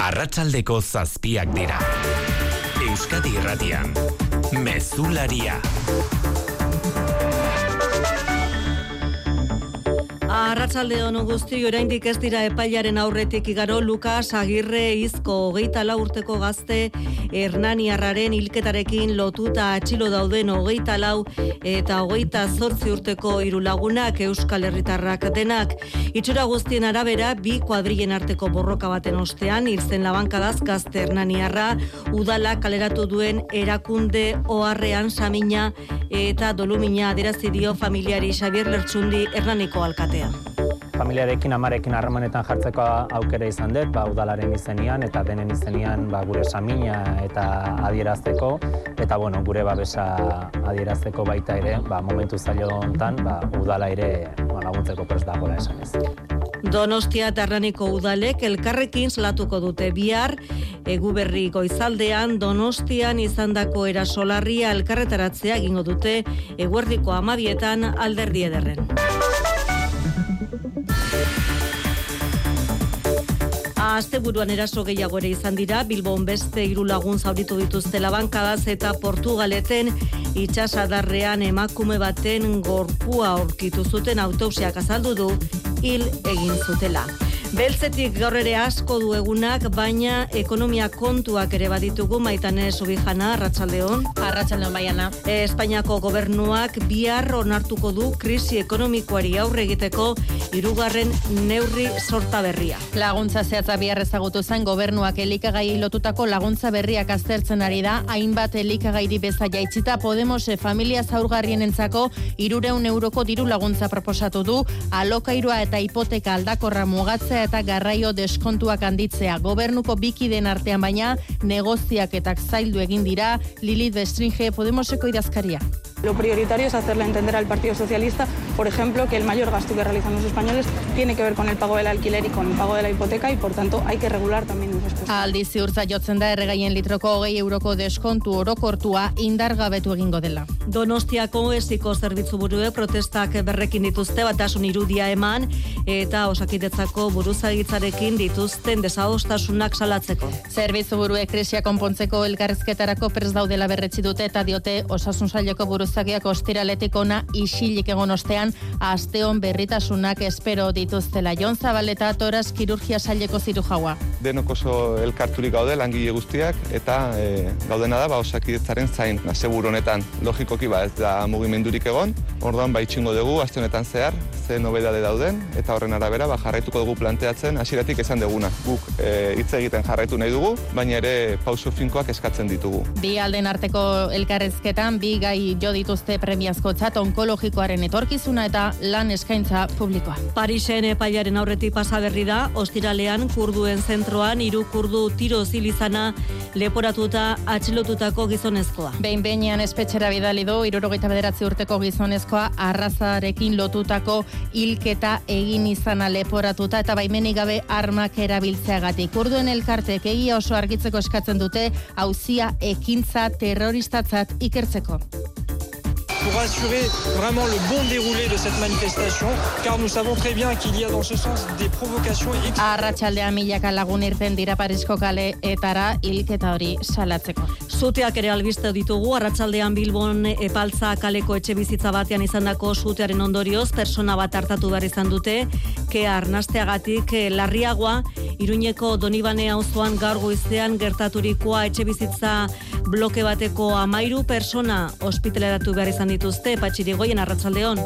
Arratsaldeko zazpiak dira. Euskadi Irratian. Mezularia. Arratsalde on guzti oraindik ez dira epailaren aurretik igaro Lukas Agirre Izko hogeita lau urteko gazte Hernaniarraren hilketarekin lotuta atxilo dauden hogeita lau eta hogeita zortzi urteko hiru lagunak Euskal Herritarrak denak. Itxura guztien arabera bi kuadrilen arteko borroka baten ostean hilzen labankadaz gazte Hernaniarra udala kaleratu duen erakunde oharrean samina eta dolumina aderazi dio familiari Xavier Lertxundi Hernaniko alkatea familiarekin amarekin harremanetan jartzeko aukera izan dut, ba, udalaren izenian eta denen izenian ba, gure samina eta adierazteko eta bueno, gure babesa adierazteko baita ere, ba, momentu zailo hontan, ba, udala ere ba, laguntzeko prest dagoela esan ez. Donostia Tarraniko udalek elkarrekin salatuko dute bihar eguberri goizaldean Donostian izandako erasolarria elkarretaratzea egingo dute eguerdiko amabietan alderdi ederren. Asteburuan eraso gehiago ere izan dira, Bilbon beste hiru lagun zauritu dituzte labankadaz eta Portugaleten itxasadarrean emakume baten gorpua aurkitu zuten autopsiak azaldu du hil egin zutela. Beltzetik gaur ere asko du egunak, baina ekonomia kontuak ere baditugu maitan ez ubijana, Arratxaldeon. Arratxaldeon baiana. Espainiako gobernuak bihar onartuko du krisi ekonomikoari aurre egiteko irugarren neurri sorta berria. Laguntza zehatza bihar ezagutu zen gobernuak elikagai lotutako laguntza berriak aztertzen ari da, hainbat elikagairi beza jaitsita Podemos e familia zaurgarrien entzako irureun euroko diru laguntza proposatu du, alokairua eta hipoteka aldakorra mugatzea eta garraio deskontuak handitzea. Gobernuko bikiden artean baina negoziak eta zaildu egin dira Lilith Bestringe Podemoseko idazkaria. Lo prioritario es hacerle entender al Partido Socialista, por ejemplo, que el mayor gasto que realizan los españoles tiene que ver con el pago del alquiler y con el pago de la hipoteca y, por tanto, hay que regular también los costes. Aldi ziurtza jotzen da erregaien litroko hogei euroko deskontu orokortua indargabetu egingo dela. Donostiako esiko zerbitzu burue protestak berrekin dituzte batasun irudia eman eta osakidetzako buruzagitzarekin dituzten desagostasunak salatzeko. Zerbitzu burue krisia konpontzeko elkarrizketarako prez daudela berretzi dute eta diote osasun saileko buruzagiak ostiraletik ona isilik egon ostean asteon berritasunak espero dituztela. Jon Zabaleta toraz kirurgia saileko ziru jaua. Denok oso elkarturik gaude langile guztiak eta e, gaudena da ba osakidetzaren zain. Na, honetan logikoki ba ez da mugimendurik egon, orduan ba itxingo dugu aste honetan zehar ze nobedade dauden eta horren arabera ba jarraituko dugu planteatzen hasieratik esan deguna. Guk e, hitz egiten jarraitu nahi dugu, baina ere pauso finkoak eskatzen ditugu. Bi alden arteko elkarrezketan bi gai jo dituzte premiazkotzat onkologikoaren etorkizuna eta lan eskaintza publikoa. Parisen epailaren aurretik pasa berri da, ostiralean kurduen zentroan hiru kurdu tiro zilizana leporatuta atxilotutako gizonezkoa. Behin behinean espetxera bidali du, irurogeita bederatzi urteko gizonezkoa arrazarekin lotutako hilketa egin izana leporatuta eta baimenik gabe armak erabiltzeagatik. Kurduen elkartek egia oso argitzeko eskatzen dute hauzia ekintza terroristatzat ikertzeko. Pour assurer vraiment le bon déroulé de cette manifestation, car nous savons très bien qu'il y a dans ce sens des provocations. Arratxaldea milaka lagun irten dira Parisko kale etara hilketa hori salatzeko. Zuteak ere albiste ditugu, arratsaldean Bilbon epaltza kaleko etxe bizitza batean izandako zutearen ondorioz, persona bat hartatu behar izan dute, ke arnasteagatik larriagoa, Iruñeko Donibane auzoan gaur goizean gertaturikoa etxe bizitza bloke bateko amairu persona ospitaleratu behar izan dituzte, patxirigoien arratsaldeon.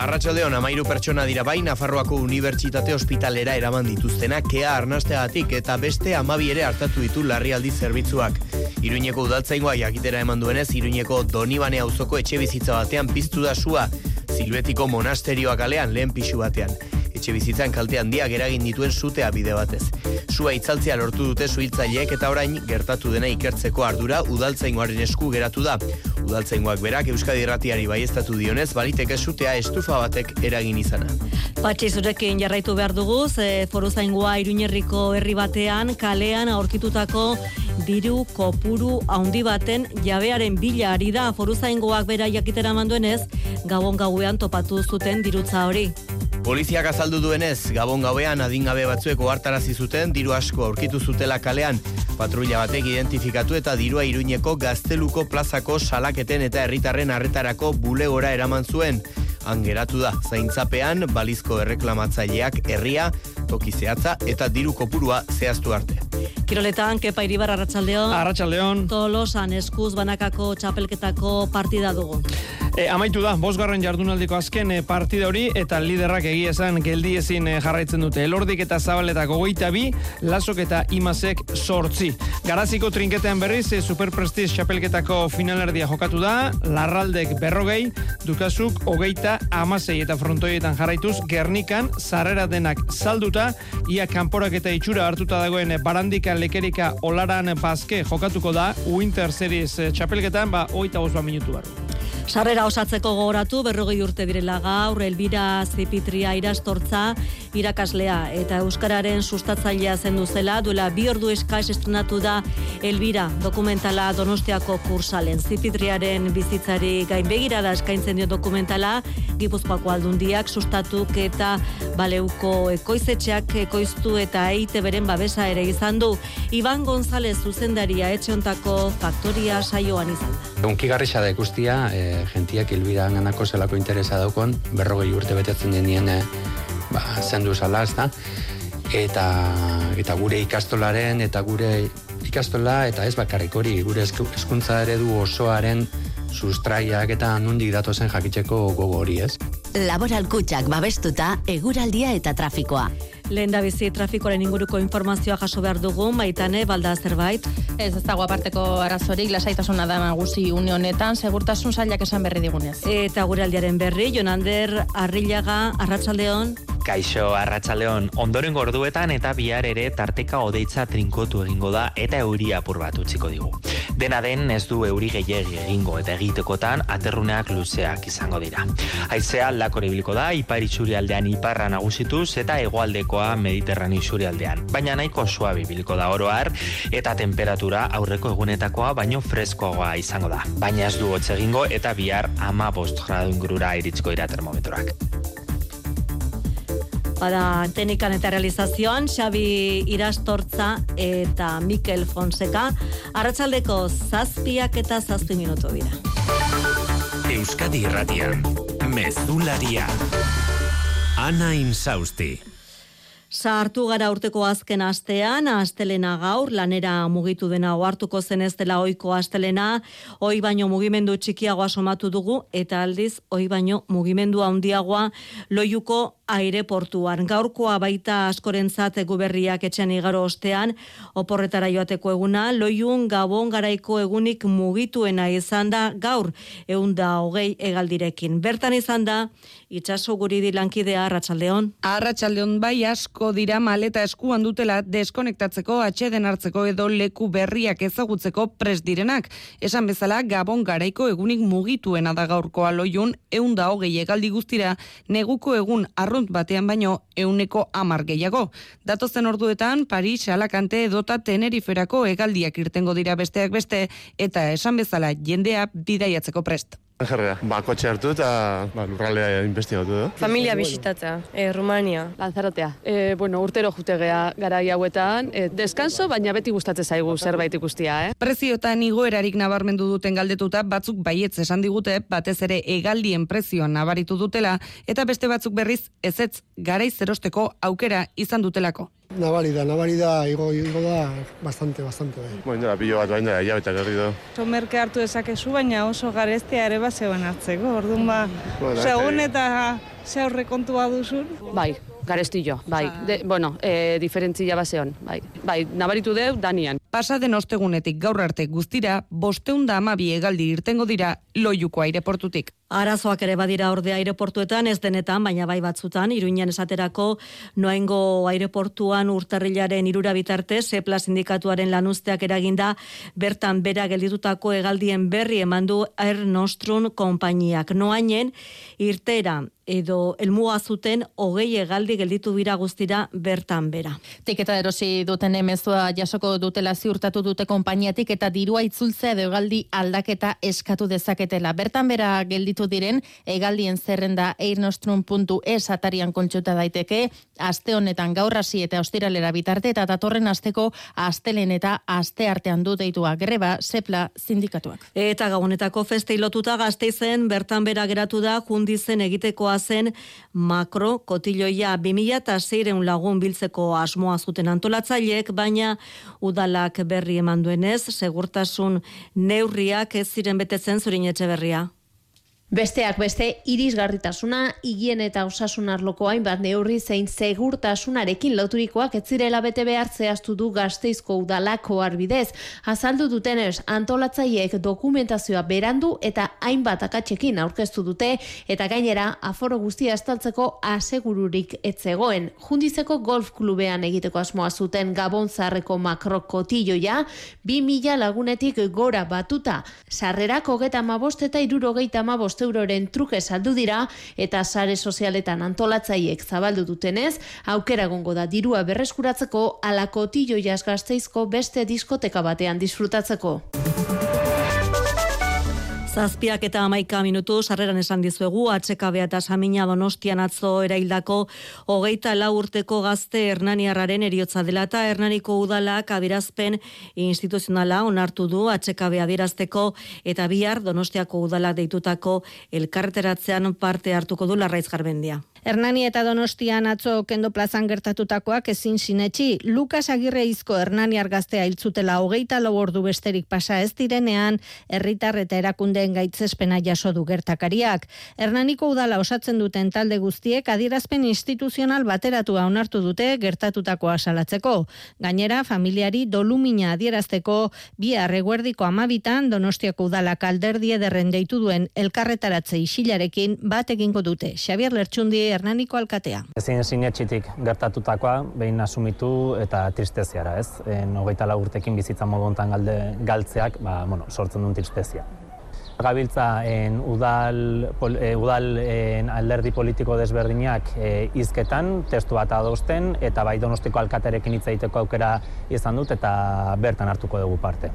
Arratsaldeon amairu pertsona dira bai Nafarroako Unibertsitate Ospitalera eraman dituztenak kea arnasteagatik eta beste amabi ere hartatu ditu larrialdi zerbitzuak. Iruñeko udaltzaingoa jakitera eman duenez, Iruñeko Donibane auzoko etxe bizitza batean piztu da sua, Silbetiko monasterioa kalean lehen pixu batean. Etxe bizitzan kalte handiak eragin dituen sutea bide batez. Sua itzaltzea lortu dute suhiltzaileek eta orain gertatu dena ikertzeko ardura udaltzaingoaren esku geratu da. Udaltzaingoak berak Euskadi Irratiari baiestatu dionez, baliteke sutea estufa batek eragin izana. Patxi zurekin jarraitu behar dugu, ze foru zaingoa iruñerriko herri batean, kalean aurkitutako diru kopuru handi baten jabearen bila ari da foru zaingoak bera jakitera manduenez, gabon gauean topatu zuten dirutza hori. Poliziak azaldu duenez, Gabon gauean adingabe batzuek ohartarazi zuten diru asko aurkitu zutela kalean. Patrulla batek identifikatu eta dirua iruñeko gazteluko plazako salaketen eta herritarren arretarako bulegora eraman zuen. Angeratu da, zaintzapean, balizko erreklamatzaileak herria, toki zehatza eta diru kopurua zehaztu arte. Kiroletan, Kepa Iribar, Arratxaldeon. Arratxaldeon. Tolosan eskuz banakako txapelketako partida dugu. E, amaitu da, bosgarren jardunaldiko azken e, partida hori eta liderrak egia esan geldi ezin e, jarraitzen dute. Elordik eta zabaletako goita bi, lasok eta imazek sortzi. Garaziko trinketean berriz, e, superprestiz txapelketako finalerdia jokatu da, larraldek berrogei, dukazuk hogeita amasei eta frontoietan jarraituz, gernikan, zarrera denak salduta, ia kanporak eta itxura hartuta dagoen barandika lekerika olaran bazke jokatuko da, Winter Series e, txapelketan, ba, oita bosba minutu barru. Sarrera osatzeko gogoratu, berrogei urte direla gaur, Elbira Zipitria irastortza irakaslea eta Euskararen sustatzailea zendu zela, duela bi ordu eskaz estrenatu da Elbira dokumentala Donostiako kursalen. Zipitriaren bizitzari gainbegira da eskaintzen dio dokumentala, Gipuzkoako aldundiak sustatuk eta baleuko ekoizetxeak ekoiztu eta eite beren babesa ere izan du. Iban González zuzendaria etxeontako faktoria saioan izan da. Unkigarri da ikustia, e, gentiak hilbira ganako zelako interesa daukon, berrogei urte betetzen denien e, ba, zendu zala, ez da? Eta, eta gure ikastolaren, eta gure ikastola, eta ez bakarrik hori, gure eskuntza eredu osoaren sustraiak eta nundik datozen jakitzeko gogo hori, ez? Laboral kutsak babestuta, eguraldia eta trafikoa. Lehen da bizi trafikoaren inguruko informazioa jaso behar dugu, maitane, balda zerbait. Ez, ez dago aparteko arazorik, lasaitasuna da nagusi une honetan, segurtasun zailak esan berri digunez. Eta gure aldiaren berri, Jonander, Arrillaga, Arratsaldeon. Kaixo, Arratsaldeon, ondoren gorduetan eta bihar ere tarteka odeitza trinkotu egingo da eta euri apur bat utziko digu. Dena den ez du euri gehiegi egingo eta egitekotan aterruneak luzeak izango dira. Aizea lakore biliko da, ipar aldean iparra nagusituz eta hegoaldekoa mediterrani aldean. Baina nahiko suabi biliko da oroar eta temperatura aurreko egunetakoa baino freskoagoa izango da. Baina ez du hotz egingo eta bihar ama bost gradu ingurura iritzko dira termometroak. Bada, teknikan eta realizazioan, Xabi Irastortza eta Mikel Fonseca, arratsaldeko zazpiak eta zazpi minuto dira. Euskadi Irratian, Mezularia, Ana Insausti. Sartu gara urteko azken astean, astelena gaur, lanera mugitu dena oartuko zen ez dela oiko astelena, oi baino mugimendu txikiagoa somatu dugu, eta aldiz, oi baino mugimendu handiagoa loiuko aireportuan. Gaurkoa baita askorentzat guberriak etxean igaro ostean, oporretara joateko eguna, loiun gabon garaiko egunik mugituena izan da gaur, egun da hogei egaldirekin. Bertan izan da, itxaso guri dilankidea Arratxaldeon. Arratxaldeon bai asko dira maleta eskuan dutela deskonektatzeko, atxeden hartzeko edo leku berriak ezagutzeko pres direnak. Esan bezala, gabon garaiko egunik mugituena da gaurkoa loiun, egun da hogei egaldi guztira, neguko egun arrunt batean baino euneko amar gehiago. Datozen orduetan, Paris, Alakante edota Teneriferako egaldiak irtengo dira besteak beste, eta esan bezala jendea bidaiatzeko prest. Jarrera, ba, kotxe hartu eta ba, lurralea investigatu du. Familia bisitatzea, e, Rumania, Lanzarotea. E, bueno, urtero jute gea gara hauetan, e, deskanso, baina beti gustatzen zaigu zerbait ikustia, eh? Prezioetan igoerarik nabarmendu duten galdetuta, batzuk baietz esan digute, batez ere egaldien prezioan nabaritu dutela, eta beste batzuk berriz ezetz garaiz zerosteko aukera izan dutelako. Nabari da, nabari da, igo, igo da, bastante, bastante. Bai. Bueno, da, pilo bat baina, ja, eta gerri do. merke hartu ezakezu, baina oso garestia ere bat zegoen hartzeko, orduan ba, bueno, segun eta ze aurre kontua duzun. Bai, garestillo, bai. De, bueno, e, diferentzia baseon, bai. Bai, nabaritu deu, danian. Pasa den ostegunetik gaur arte guztira, bosteunda amabi egaldi irtengo dira loiuko aireportutik. Arazoak ere badira orde aireportuetan, ez denetan, baina bai batzutan, iruinen esaterako noaingo aireportuan urtarrilaren irura bitarte, sepla sindikatuaren lanuzteak eraginda, bertan bera gelditutako egaldien berri emandu Air Nostrum konpainiak. Noainen, irtera, edo elmuga zuten hogei egaldi gelditu bira guztira bertan bera. Tiketa erosi duten emezua jasoko dutela ziurtatu dute konpainiatik eta dirua itzultzea edo egaldi aldaketa eskatu dezaketela. Bertan bera gelditu diren egaldien zerrenda eirnostrum.es atarian kontxuta daiteke, aste honetan gaur hasi eta ostiralera bitarte eta datorren asteko astelen eta aste artean du deitua greba sepla sindikatuak. Eta gabonetako feste lotuta gazteizen bertan bera geratu da jundizen egitekoa zen makro kotiloia 2000 eta zeireun lagun biltzeko asmoa zuten antolatzaileek, baina udalak berri eman duenez, segurtasun neurriak ez ziren betetzen zurin etxe berria. Besteak beste, irisgarritasuna, higien eta osasun arloko hainbat neurri zein segurtasunarekin loturikoak ez zirela bete behar zehaztu du Gasteizko udalako arbidez. Azaldu dutenez, antolatzaileek dokumentazioa berandu eta hainbat akatzekin aurkeztu dute eta gainera aforo guztia estaltzeko asegururik etzegoen. Jundizeko golf klubean egiteko asmoa zuten Gabon zarreko makrokotilloia 2000 lagunetik gora batuta. Sarrerak 35 eta 75 eta bost euroren truke saldu dira eta sare sozialetan antolatzaiek zabaldu dutenez, aukera egongo da dirua berreskuratzeko alako tilo jazgazteizko beste diskoteka batean disfrutatzeko. Zazpiak eta amaika minutu, sarreran esan dizuegu, atxekabea eta samina donostian atzo eraildako hogeita lau urteko gazte Hernaniarraren eriotza dela eta Hernaniko udalak abirazpen instituzionala onartu du atxekabea dirazteko eta bihar donostiako udalak deitutako elkarteratzean parte hartuko du larraiz garbendia. Hernani eta Donostian atzo kendo plazan gertatutakoak ezin sinetxi, Lukas Agirre izko Hernani argaztea hiltzutela hogeita lau ordu besterik pasa ez direnean, herritar eta erakundeen gaitzespena jaso du gertakariak. Hernaniko udala osatzen duten talde guztiek adierazpen instituzional bateratua onartu dute gertatutakoa salatzeko. Gainera, familiari dolumina adierazteko bi arreguerdiko amabitan Donostiako udala kalderdie derren deitu duen elkarretaratze isilarekin bat egingo dute. Xavier Lertxundi Hernaniko alkatea. Ezin sinetxitik gertatutakoa, behin asumitu eta tristeziara, ez? En, hogeita urtekin bizitza modu galde, galtzeak, ba, bueno, sortzen duen tristezia. Gabiltza en udal, pol, e, udal en alderdi politiko desberdinak e, izketan, testu bat adosten, eta bai donostiko alkaterekin hitz egiteko aukera izan dut, eta bertan hartuko dugu parte.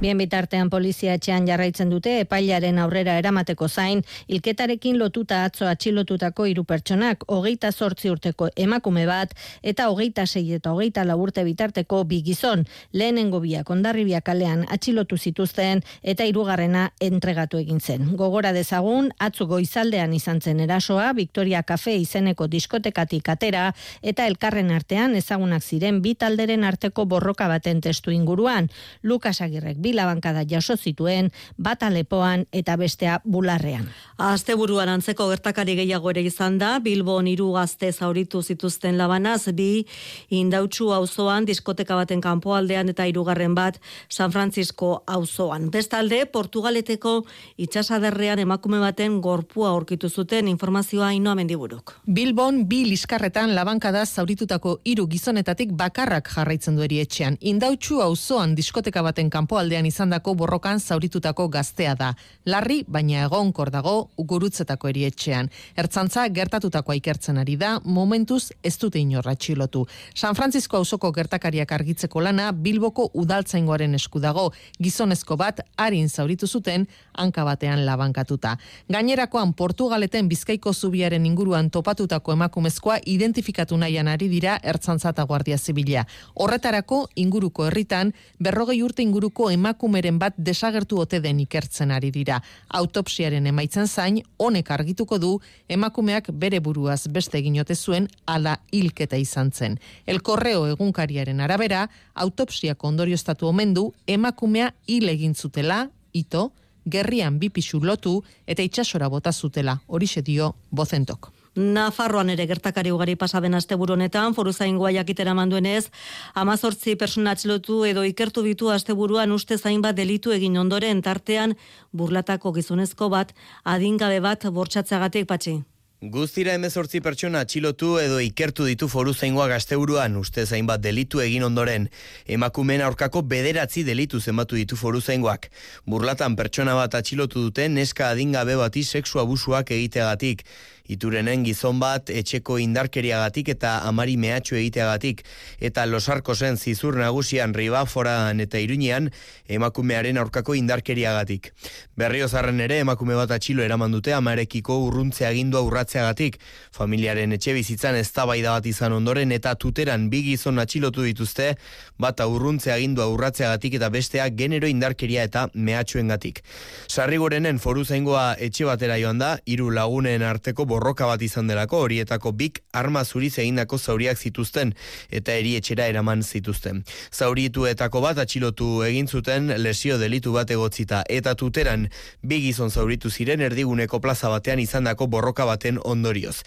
Bien bitartean polizia etxean jarraitzen dute, epailaren aurrera eramateko zain, ilketarekin lotuta atzo atxilotutako hiru pertsonak, hogeita sortzi urteko emakume bat, eta hogeita sei eta hogeita lau urte bitarteko bigizon, lehenengo biak ondarribia kalean atxilotu zituzten, eta hirugarrena entrega entregatu egin zen. Gogora dezagun, atzu goizaldean izan zen erasoa, Victoria Cafe izeneko diskotekatik atera, eta elkarren artean ezagunak ziren bi talderen arteko borroka baten testu inguruan. Lukas Agirrek bilabankada jaso zituen, bat alepoan eta bestea bularrean. Aste buruan antzeko gertakari gehiago ere izan da, Bilbon hiru gazte zauritu zituzten labanaz, bi indautxu auzoan diskoteka baten kanpoaldean eta hirugarren bat San Francisco auzoan. Bestalde, Portugaleteko itxasaderrean emakume baten gorpua aurkitu zuten informazioa inoa mendiburuk. Bilbon, bi liskarretan labankada zauritutako hiru gizonetatik bakarrak jarraitzen du etxean. Indautxu auzoan diskoteka baten kanpoaldean izandako borrokan zauritutako gaztea da. Larri, baina egonkor dago ugurutzetako erietxean. Ertzantza gertatutakoa ikertzen ari da, momentuz ez dute inorra txilotu. San Francisco auzoko gertakariak argitzeko lana Bilboko udaltzaingoaren esku dago. Gizonezko bat harin zauritu zuten hanka batean labankatuta. Gainerakoan Portugaleten Bizkaiko zubiaren inguruan topatutako emakumezkoa identifikatu nahian ari dira ertzantza eta guardia zibila. Horretarako inguruko herritan berrogei urte inguruko emakumeren bat desagertu ote den ikertzen ari dira. Autopsiaren emaitzen zain honek argituko du emakumeak bere buruaz beste egin ote zuen ala hilketa izan zen. El Correo egunkariaren arabera autopsiak ondorioztatu omen du emakumea hil egin zutela ito gerrian bi pisu lotu eta itsasora bota zutela, horixe dio bozentok. Nafarroan ere gertakari ugari pasaden asteburu honetan, foru zaingoa jakitera manduenez, amazortzi persona atxilotu edo ikertu bitu asteburuan uste zain bat delitu egin ondoren tartean burlatako gizonezko bat adingabe bat bortxatzagatik patxi. Guztira emezortzi pertsona atxilotu edo ikertu ditu foru zaingoa gazteuruan, uste zainbat delitu egin ondoren. Emakumeen aurkako bederatzi delitu zenbatu ditu foru zaingoak. Burlatan pertsona bat atxilotu dute neska adingabe bati sexu abusuak egiteagatik. Iturenen gizon bat etxeko indarkeriagatik eta amari mehatxu egiteagatik eta losarko zen zizur nagusian ribaforan eta iruñean emakumearen aurkako indarkeriagatik. Berriozarren ere emakume bat atxilo eraman dute amarekiko urruntze agindua urratzeagatik. Familiaren etxe bizitzan ez bat izan ondoren eta tuteran bi gizon atxilotu dituzte bat urruntze agindua urratzeagatik eta besteak genero indarkeria eta mehatxuengatik. Sarrigorenen foru zaingoa etxe batera joan da, hiru lagunen arteko borroka bat izan delako, horietako bik arma zuriz egindako zauriak zituzten eta eri etxera eraman zituzten. Zaurituetako bat atxilotu egin zuten lesio delitu bat egotzita eta tuteran bi gizon zauritu ziren erdiguneko plaza batean izandako borroka baten ondorioz.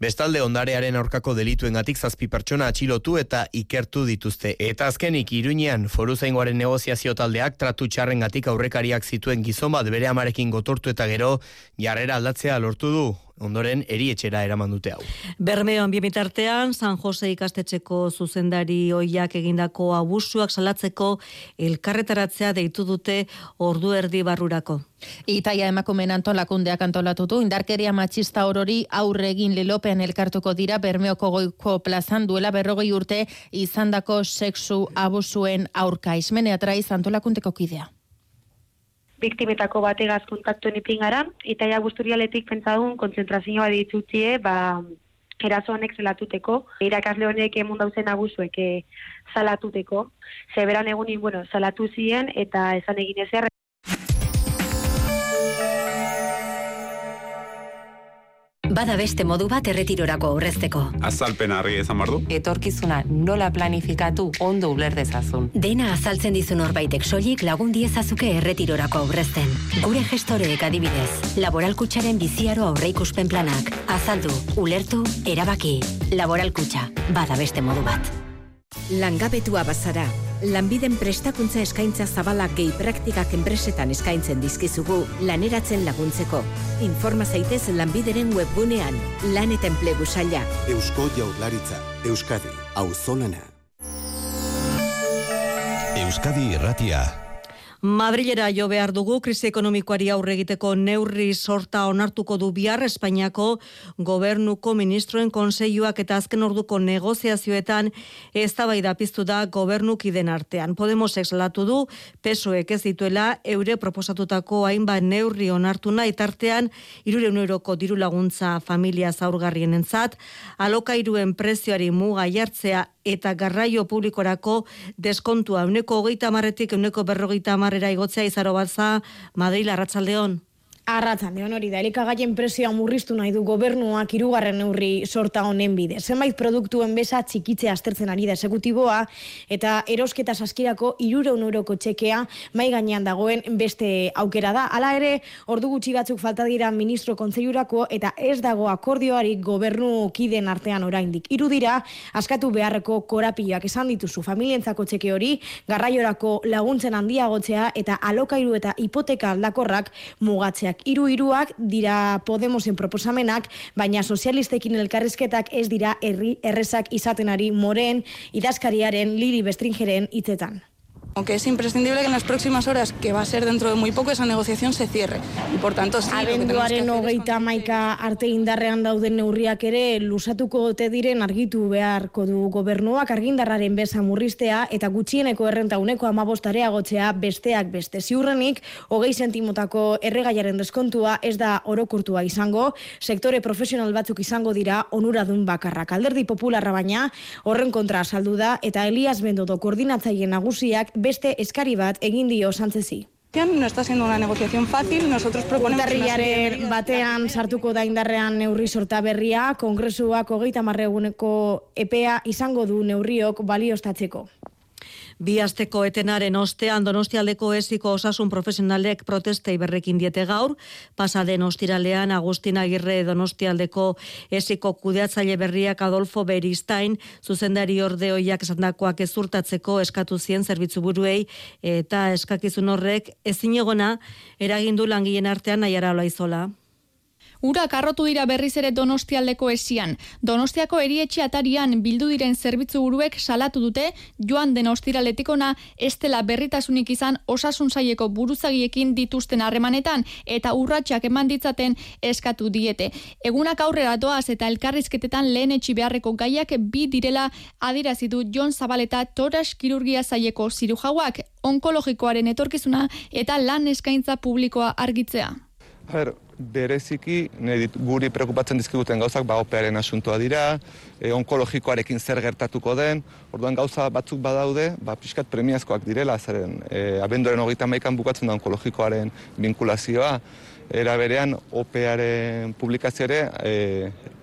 Bestalde ondarearen aurkako delituengatik zazpi pertsona atxilotu eta ikertu dituzte. Eta azkenik Iruñean foru zaingoaren negoziazio taldeak tratu txarrengatik aurrekariak zituen gizon bat bere amarekin gotortu eta gero jarrera aldatzea lortu du ondoren erietxera eraman dute hau. Bermeon bitartean San Jose ikastetxeko zuzendari oiak egindako abusuak salatzeko elkarretaratzea deitu dute ordu erdi barrurako. Itaia emakumen antolakundeak antolatu du, indarkeria matxista orori aurre egin lilopean elkartuko dira Bermeoko goiko plazan duela berrogei urte izandako sexu abusuen aurka. Ismenea traiz antolakundeko kidea biktimetako bategaz kontaktuen ipin gara, eta ja guzturialetik pentsadun kontzentrazioa ditzutie, ba, eraso honek zelatuteko, irakasle honek emun dauzen abusuek eh, zalatuteko, zeberan egunin, bueno, zalatu ziren, eta esan egin ezer, Bada beste modu bat erretirorako aurrezteko. Azalpen harri ezan bardu. Etorkizuna nola planifikatu ondo uler dezazun. Dena azaltzen dizun horbaitek soilik lagun diezazuke erretirorako aurrezten. Gure gestoreek adibidez, laboralkutsaren biziaro aurreikuspen planak. Azaldu, ulertu, erabaki. Laboralkutsa, bada beste modu bat. Langabetua bazara, lanbiden prestakuntza eskaintza zabalak gehi praktikak enpresetan eskaintzen dizkizugu laneratzen laguntzeko. Informa zaitez lanbideren webgunean, lan eta enplegu saila. Eusko jaurlaritza, Euskadi, auzolana. Euskadi irratia. Madrilera jo behar dugu krisi ekonomikoari aurre egiteko neurri sorta onartuko du bihar Espainiako gobernuko ministroen konseioak eta azken orduko negoziazioetan eztabaida piztu da gobernukiden artean. Podemos exlatu du pesoek ez dituela eure proposatutako hainbat neurri onartu nahi tartean 300 euroko diru laguntza familia zaurgarrienentzat, alokairuen prezioari muga jartzea eta garraio publikorako deskontua uneko hogeita marretik uneko berrogeita marrera igotzea izaro batza Madrid Arratsaldeon. Arratzaldeon hori da, elikagaien presioa murriztu nahi du gobernuak irugarren neurri sorta honen bide. Zenbait produktuen besa txikitze astertzen ari da esekutiboa eta erosketa saskirako irureun euroko txekea mai gainean dagoen beste aukera da. Hala ere, ordu gutxi batzuk falta dira ministro kontzeiurako eta ez dago akordioari gobernu kiden artean oraindik. Hiru dira askatu beharreko korapioak esan dituzu familientzako txeke hori, garraiorako laguntzen handiagotzea eta alokairu eta hipoteka aldakorrak mugatzeak hiru hiruak dira Podemosen proposamenak, baina sozialistekin elkarrizketak ez dira herri errezak izaten ari moren idazkariaren Liri Bestringeren hitzetan. Aunque es imprescindible que en las próximas horas, que va a ser dentro de muy poco, esa negociación se cierre. Y por tanto, sí, Abenduaren hogeita maika arte indarrean dauden neurriak ere lusatuko ote diren argitu beharko du gobernuak argindarraren besa murriztea eta gutxieneko errenta uneko amabostarea gotzea besteak beste. Ziurrenik, hogei sentimotako erregaiaren deskontua ez da orokurtua izango, sektore profesional batzuk izango dira onuradun bakarrak. Alderdi popularra baina horren kontra saldu da eta Elias Bendodo koordinatzaile nagusiak beste eskari bat egin dio santzezi. No está siendo una negociación fácil, nosotros proponemos... Urtarriaren batean sartuko da indarrean neurri sorta berria, kongresuak hogeita marreguneko EPEA izango du neurriok baliostatzeko. Bi asteko etenaren ostean Donostialdeko esiko osasun profesionalek protestei berrekin diete gaur, pasa den ostiralean Agustin Agirre Donostialdeko esiko kudeatzaile berriak Adolfo Beristain zuzendari ordeoiak esandakoak ezurtatzeko eskatu zien zerbitzu buruei eta eskakizun horrek ezin egona eragindu langileen artean nahiara izola. Ura karrotu dira berriz ere Donostialdeko esian. Donostiako erietxe atarian bildu diren zerbitzu buruek salatu dute joan den ostiraletiko estela berritasunik izan osasun saieko buruzagiekin dituzten harremanetan eta urratsak eman ditzaten eskatu diete. Egunak aurrera doaz eta elkarrizketetan lehen etxi beharreko gaiak bi direla adirazidu Jon Zabaleta toras kirurgia saieko zirujauak onkologikoaren etorkizuna eta lan eskaintza publikoa argitzea. Her, bereziki guri preokupatzen dizkiguten gauzak ba opearen asuntoa dira, e, onkologikoarekin zer gertatuko den, orduan gauza batzuk badaude, ba pixkat premiazkoak direla, zeren e, abenduaren hogeita maikan bukatzen da onkologikoaren vinkulazioa, era berean opearen publikazio ere e,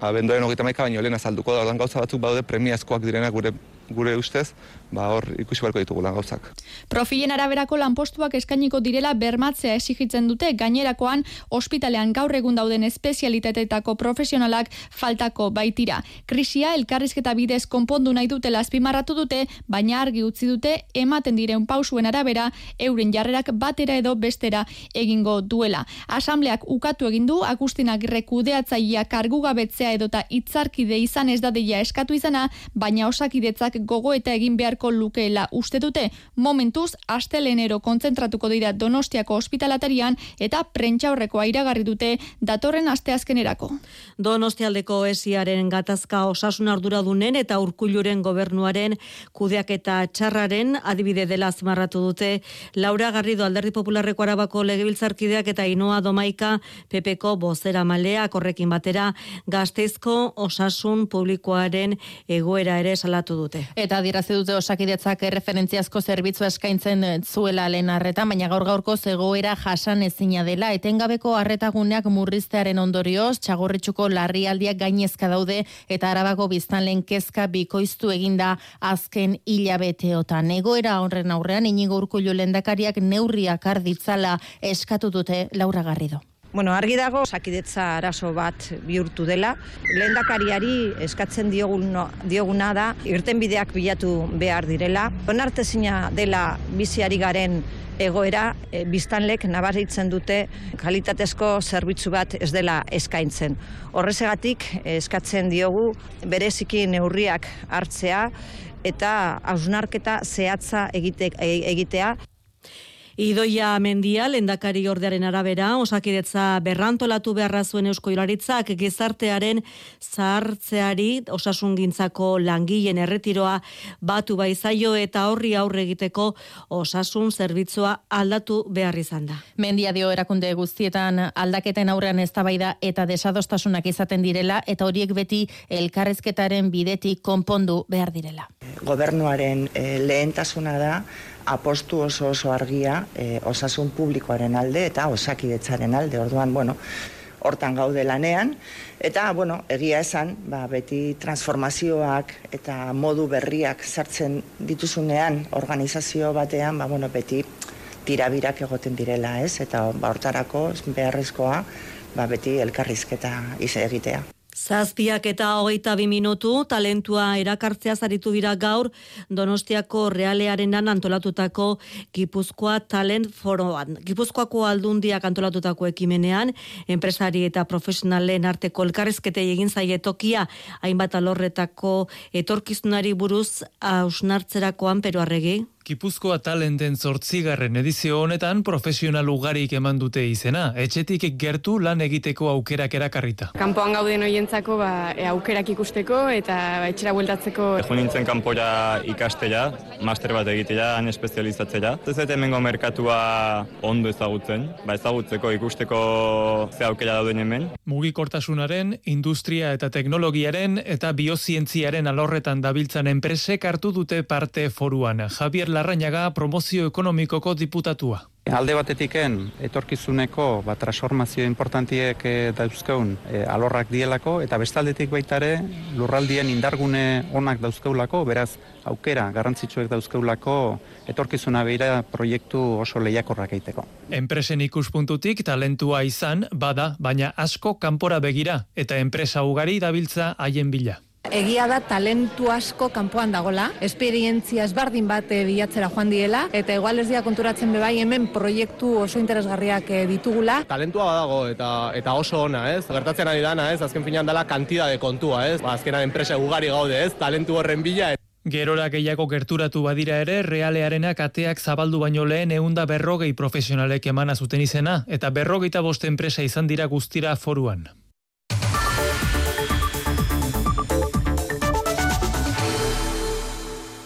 abenduaren hogeita maika baino lehen azalduko da, orduan gauza batzuk badaude premiazkoak direna gure gure ustez, ba hor ikusi barko ditugu lan gauzak. Profilen araberako lanpostuak eskainiko direla bermatzea exigitzen dute gainerakoan ospitalean gaur egun dauden espezialitateetako profesionalak faltako baitira. Krisia elkarrizketa bidez konpondu nahi dute azpimarratu dute, baina argi utzi dute ematen diren pausuen arabera euren jarrerak batera edo bestera egingo duela. Asambleak ukatu egin du Agustinak rekudeatzailea kargugabetzea edota hitzarkide izan ez dadeia eskatu izana, baina osakidetzak gogo eta egin beharko lukeela uste dute momentuz astelenero kontzentratuko dira Donostiako ospitalatarian eta prentza horrekoa iragarri dute datorren asteazkenerako. Donostialdeko esiaren gatazka osasun arduradunen eta urkulluren gobernuaren kudeak eta txarraren adibide dela azmarratu dute Laura Garrido alderdi popularreko arabako legebiltzarkideak eta inoa domaika pepeko bozera malea korrekin batera gazteizko osasun publikoaren egoera ere salatu dute. Eta dirazi dute osakidetzak referentziazko zerbitzu eskaintzen zuela lehen arreta, baina gaur gaurko zegoera jasan ezina dela. Etengabeko arretaguneak murriztearen ondorioz, txagorritxuko larrialdiak gainezka daude eta arabako biztanlen kezka bikoiztu eginda azken hilabeteotan. Egoera horren aurrean, inigo urkullu lendakariak neurriak arditzala eskatu dute Laura Garrido. Bueno, argi dago sakidetza arazo bat bihurtu dela. Lehendakariari eskatzen dioguna da irtenbideak bilatu behar direla. Onartezina dela biziari garen egoera e, biztanlek nabaritzen dute kalitatezko zerbitzu bat ez dela eskaintzen. Horrezegatik eskatzen diogu bereziki neurriak hartzea eta hausnarketa zehatza egitea. Idoia mendia, lendakari ordearen arabera, osakidetza berrantolatu beharra zuen eusko hilaritzak gizartearen zahartzeari osasungintzako langileen erretiroa batu baizaio eta horri aurre egiteko osasun zerbitzua aldatu behar izan da. Mendia dio erakunde guztietan aldaketen aurrean eztabaida eta desadostasunak izaten direla eta horiek beti elkarrezketaren bidetik konpondu behar direla. Gobernuaren eh, lehentasuna da apostu oso oso argia e, osasun publikoaren alde eta osakidetzaren alde. Orduan, bueno, hortan gaude lanean eta bueno, egia esan, ba, beti transformazioak eta modu berriak sartzen dituzunean organizazio batean, ba, bueno, beti tirabirak egoten direla, ez? Eta ba, hortarako beharrezkoa ba, beti elkarrizketa egitea. Zazpiak eta hogeita bi minutu, talentua erakartzea zaritu dira gaur, Donostiako realearen antolatutako Gipuzkoa Talent Foroan. Gipuzkoako aldundiak antolatutako ekimenean, enpresari eta profesionalen arteko elkarrezkete egin zaie tokia, hainbat alorretako etorkizunari buruz ausnartzerakoan peruarregi. Gipuzkoa talenten zortzigarren edizio honetan profesional ugarik eman dute izena. Etxetik gertu lan egiteko aukerak erakarrita. Kanpoan gauden hoientzako ba, e, aukerak ikusteko eta ba, etxera bueltatzeko. Ejo nintzen kanpora ikastela, master bat egitea, han espezializatzea. Ez eta hemengo merkatua ondo ezagutzen, ba, ezagutzeko ikusteko ze aukera dauden hemen. Mugikortasunaren, industria eta teknologiaren eta biozientziaren alorretan dabiltzan enpresek hartu dute parte foruan. Javier Larrañaga promozio ekonomikoko diputatua. Alde batetiken, etorkizuneko ba, transformazio importantiek e, dauzkeun e, alorrak dielako, eta bestaldetik baitare lurraldien indargune onak dauzkeulako, beraz aukera garrantzitsuek dauzkeulako etorkizuna beira proiektu oso lehiakorrak eiteko. Enpresen ikuspuntutik talentua izan, bada, baina asko kanpora begira, eta enpresa ugari dabiltza haien bila. Egia da talentu asko kanpoan dagola, esperientzia esbardin bat eh, bilatzera joan diela, eta igual ez dia konturatzen bebai hemen proiektu oso interesgarriak eh, ditugula. Talentua badago eta eta oso ona, ez? Gertatzen ari dana, ez? Azken finean dela kantida de kontua, ez? Ba, azkenan enpresa ugari gaude, ez? Talentu horren bila. Gerora gehiago gerturatu badira ere, realearenak ateak zabaldu baino lehen eunda berrogei profesionalek emana zuten izena, eta berrogeita bost enpresa izan dira guztira foruan.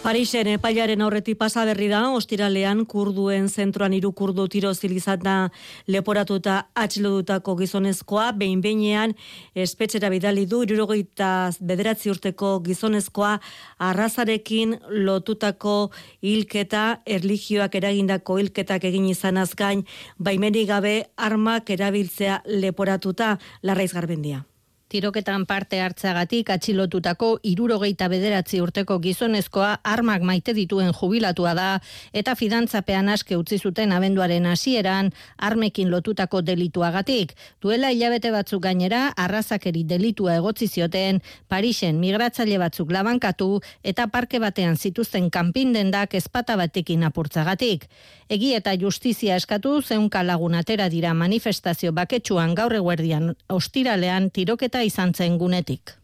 Parisen epailaren aurretik pasa berri da, ostiralean kurduen zentroan hiru kurdu tiro zilizatna leporatuta atxilodutako gizonezkoa, behin behinean espetxera bidali du, irurogeita bederatzi urteko gizonezkoa arrazarekin lotutako hilketa, erligioak eragindako hilketak egin izanaz gain, baimenik gabe armak erabiltzea leporatuta larraiz garbendia. Tiroketan parte hartzagatik atxilotutako irurogeita bederatzi urteko gizonezkoa armak maite dituen jubilatua da eta fidantzapean aske utzi zuten abenduaren hasieran armekin lotutako delituagatik. Duela hilabete batzuk gainera arrazakeri delitua egotzi zioten Parisen migratzaile batzuk labankatu eta parke batean zituzten kanpindendak ezpata batekin apurtzagatik. Egi eta justizia eskatu zeunka lagun atera dira manifestazio baketsuan gaur eguerdian ostiralean tiroketa izan zen gunetik.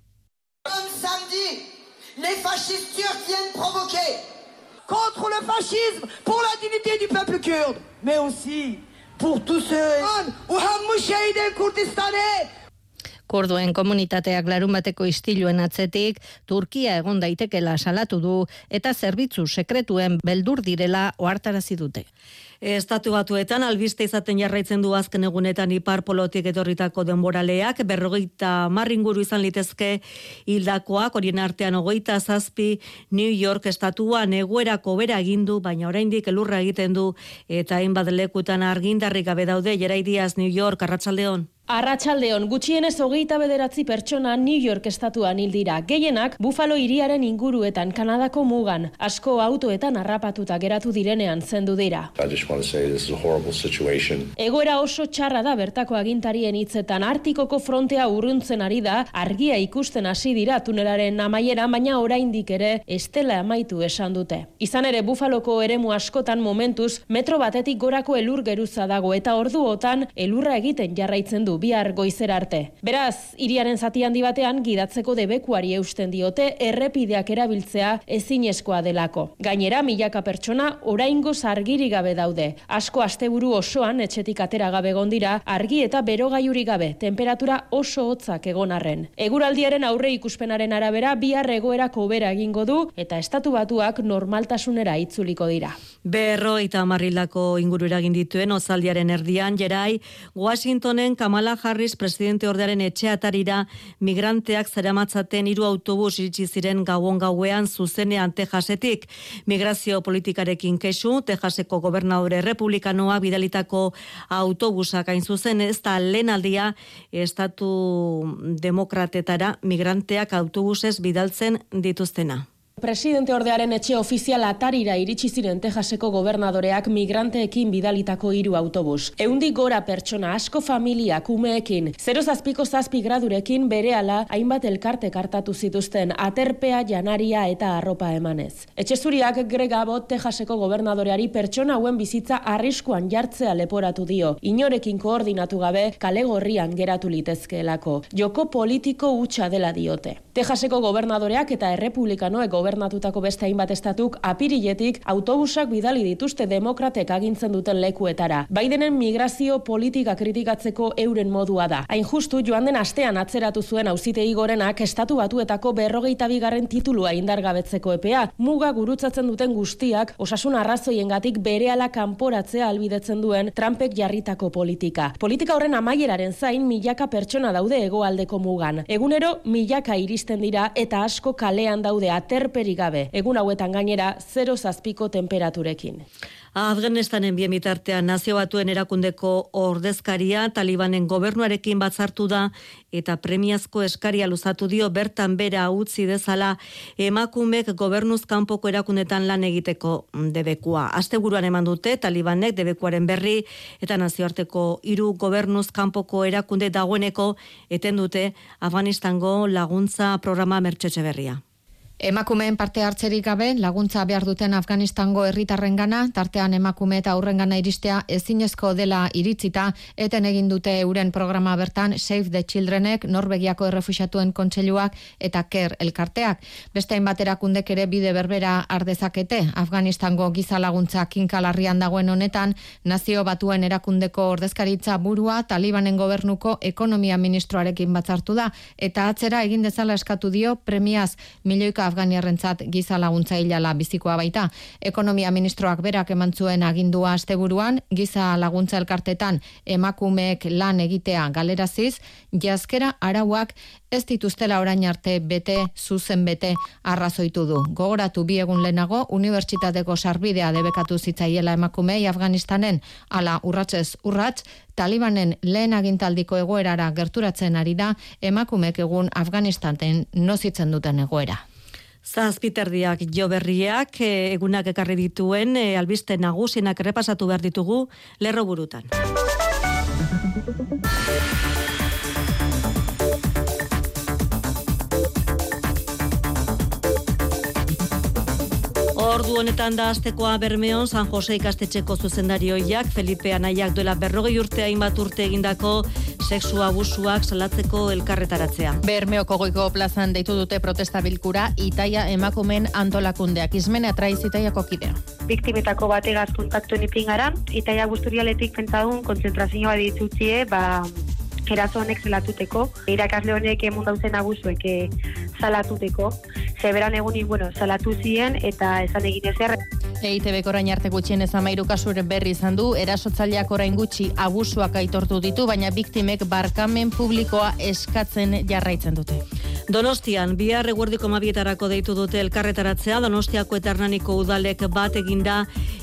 Samedi, les fascistes turcs viennent provoquer contre le fascisme pour la dignité du peuple kurde, mais aussi pour tous ceux Kurduen komunitateak larun bateko istiluen atzetik, Turkia egon daitekela salatu du eta zerbitzu sekretuen beldur direla ohartarazi dute. Estatu batuetan albiste izaten jarraitzen du azken egunetan ipar polotik etorritako denboraleak, berrogeita marringuru izan litezke hildakoak, horien artean ogeita zazpi New York estatuan eguerako bera egindu, baina oraindik elurra egiten du. Eta hainbat lekutan argindarrik gabe daude, Jeraidiaz New York, Arratsaldeon. Arratxaldeon, gutxienez hogeita bederatzi pertsona New York estatuan hildira. Gehienak, Buffalo iriaren inguruetan Kanadako mugan, asko autoetan harrapatuta geratu direnean zendu dira. Egoera oso txarra da bertako agintarien hitzetan Artikoko frontea urruntzen ari da, argia ikusten hasi dira tunelaren amaiera, baina oraindik ere estela amaitu esan dute. Izan ere Buffaloko eremu askotan momentuz, metro batetik gorako elur geruza dago eta orduotan elurra egiten jarraitzen du bihar goizera arte. Beraz, iriaren zati handi batean gidatzeko debekuari eusten diote errepideak erabiltzea ezinezkoa delako. Gainera, milaka pertsona oraingo argiri gabe daude. Asko asteburu osoan etxetik atera gabe gondira, argi eta berogaiuri gabe, temperatura oso hotzak egon arren. Eguraldiaren aurre ikuspenaren arabera, bihar egoerako bera egingo du eta estatu batuak normaltasunera itzuliko dira. Berro eta marrilako inguru eragin dituen ozaldiaren erdian, jerai, Washingtonen Kamala Harris presidente ordearen etxeatarira migranteak zeramatzaten hiru autobus iritsi ziren gauon gauean zuzenean Texasetik. Migrazio politikarekin kesu, Texaseko gobernadore republikanoa bidalitako autobusak hain zuzen ez da lehenaldia estatu demokratetara migranteak autobusez bidaltzen dituztena. Presidente ordearen etxe ofizial atarira iritsi ziren Texaseko gobernadoreak migranteekin bidalitako hiru autobus. Eundik gora pertsona asko familiak umeekin, 0 zazpiko zazpi gradurekin berehala hainbat elkarte kartatu zituzten aterpea, janaria eta arropa emanez. Etxezuriak gregabot Texaseko gobernadoreari pertsona hauen bizitza arriskuan jartzea leporatu dio. Inorekin koordinatu gabe kale gorrian geratu litezkeelako. Joko politiko hutsa dela diote. Texaseko gobernadoreak eta errepublikanoek gobernatutako beste hainbat estatuk apiriletik autobusak bidali dituzte demokratek agintzen duten lekuetara. Baidenen migrazio politika kritikatzeko euren modua da. Hain justu joan den astean atzeratu zuen auzitegi gorenak estatu batuetako berrogeita bigarren titulua indargabetzeko epea, muga gurutzatzen duten guztiak osasun arrazoiengatik berehala kanporatzea albidetzen duen Trumpek jarritako politika. Politika horren amaieraren zain milaka pertsona daude hegoaldeko mugan. Egunero milaka iristen dira eta asko kalean daude aterperi gabe. Egun hauetan gainera 0 zazpiko temperaturekin. Afganistanen bien bitartean nazio batuen erakundeko ordezkaria talibanen gobernuarekin batzartu da eta premiazko eskaria luzatu dio bertan bera utzi dezala emakumek gobernuz kanpoko erakundetan lan egiteko debekua. Asteburuan eman dute talibanek debekuaren berri eta nazioarteko hiru gobernuz kanpoko erakunde dagoeneko eten dute Afganistango laguntza programa mertxetxe berria. Emakumeen parte hartzerik gabe laguntza behar duten Afganistango herritarrengana, tartean emakume eta aurrengana iristea ezinezko dela iritzita, eten egin dute euren programa bertan Save the Childrenek, Norvegiako errefuxatuen kontseiluak eta KER elkarteak. Beste hainbat erakundek ere bide berbera ardezakete, Afganistango giza laguntza kinkalarrian dagoen honetan, nazio batuen erakundeko ordezkaritza burua Talibanen gobernuko ekonomia ministroarekin batzartu da, eta atzera egin dezala eskatu dio premiaz milioika afganiarrentzat giza laguntza hilala bizikoa baita. Ekonomia ministroak berak eman zuen agindua asteburuan giza laguntza elkartetan emakumeek lan egitea galeraziz, jazkera arauak ez dituztela orain arte bete, zuzen bete arrazoitu du. Gogoratu bi egun lehenago, unibertsitateko sarbidea debekatu zitzaiela emakumei Afganistanen, ala urratzez urratz, talibanen lehen agintaldiko egoerara gerturatzen ari da, emakumek egun Afganistanen nozitzen duten egoera. Zazpiterdiak jo berriak eh, egunak ekarri dituen e, albiste nagusienak errepasatu behar ditugu lerro burutan. Ordu honetan da astekoa Bermeon San Jose ikastetxeko zuzendarioiak Felipe Anaiak duela berrogei urte hainbat urte egindako sexu abusuak salatzeko elkarretaratzea. Bermeoko goiko plazan deitu dute protesta bilkura Itaia emakumen antolakundeak izmen atraiz Itaiako kidea. Biktimetako bategaz kontaktuen ipin gara, Itaia guzturialetik pentsadun konzentrazioa ditutzie, ba, erazo honek zelatuteko, irakasle honek emun dauzen abusuek eh, zalatuteko, zeberan egunik, bueno, zalatu ziren eta esan egin ezer. EITB korain arte gutxien ez amairu kasuren berri izan du, erasotzaileak orain gutxi abusuak aitortu ditu, baina biktimek barkamen publikoa eskatzen jarraitzen dute. Donostian, bihar eguerdiko mabietarako deitu dute elkarretaratzea, Donostiako eta Hernaniko udalek bat eginda,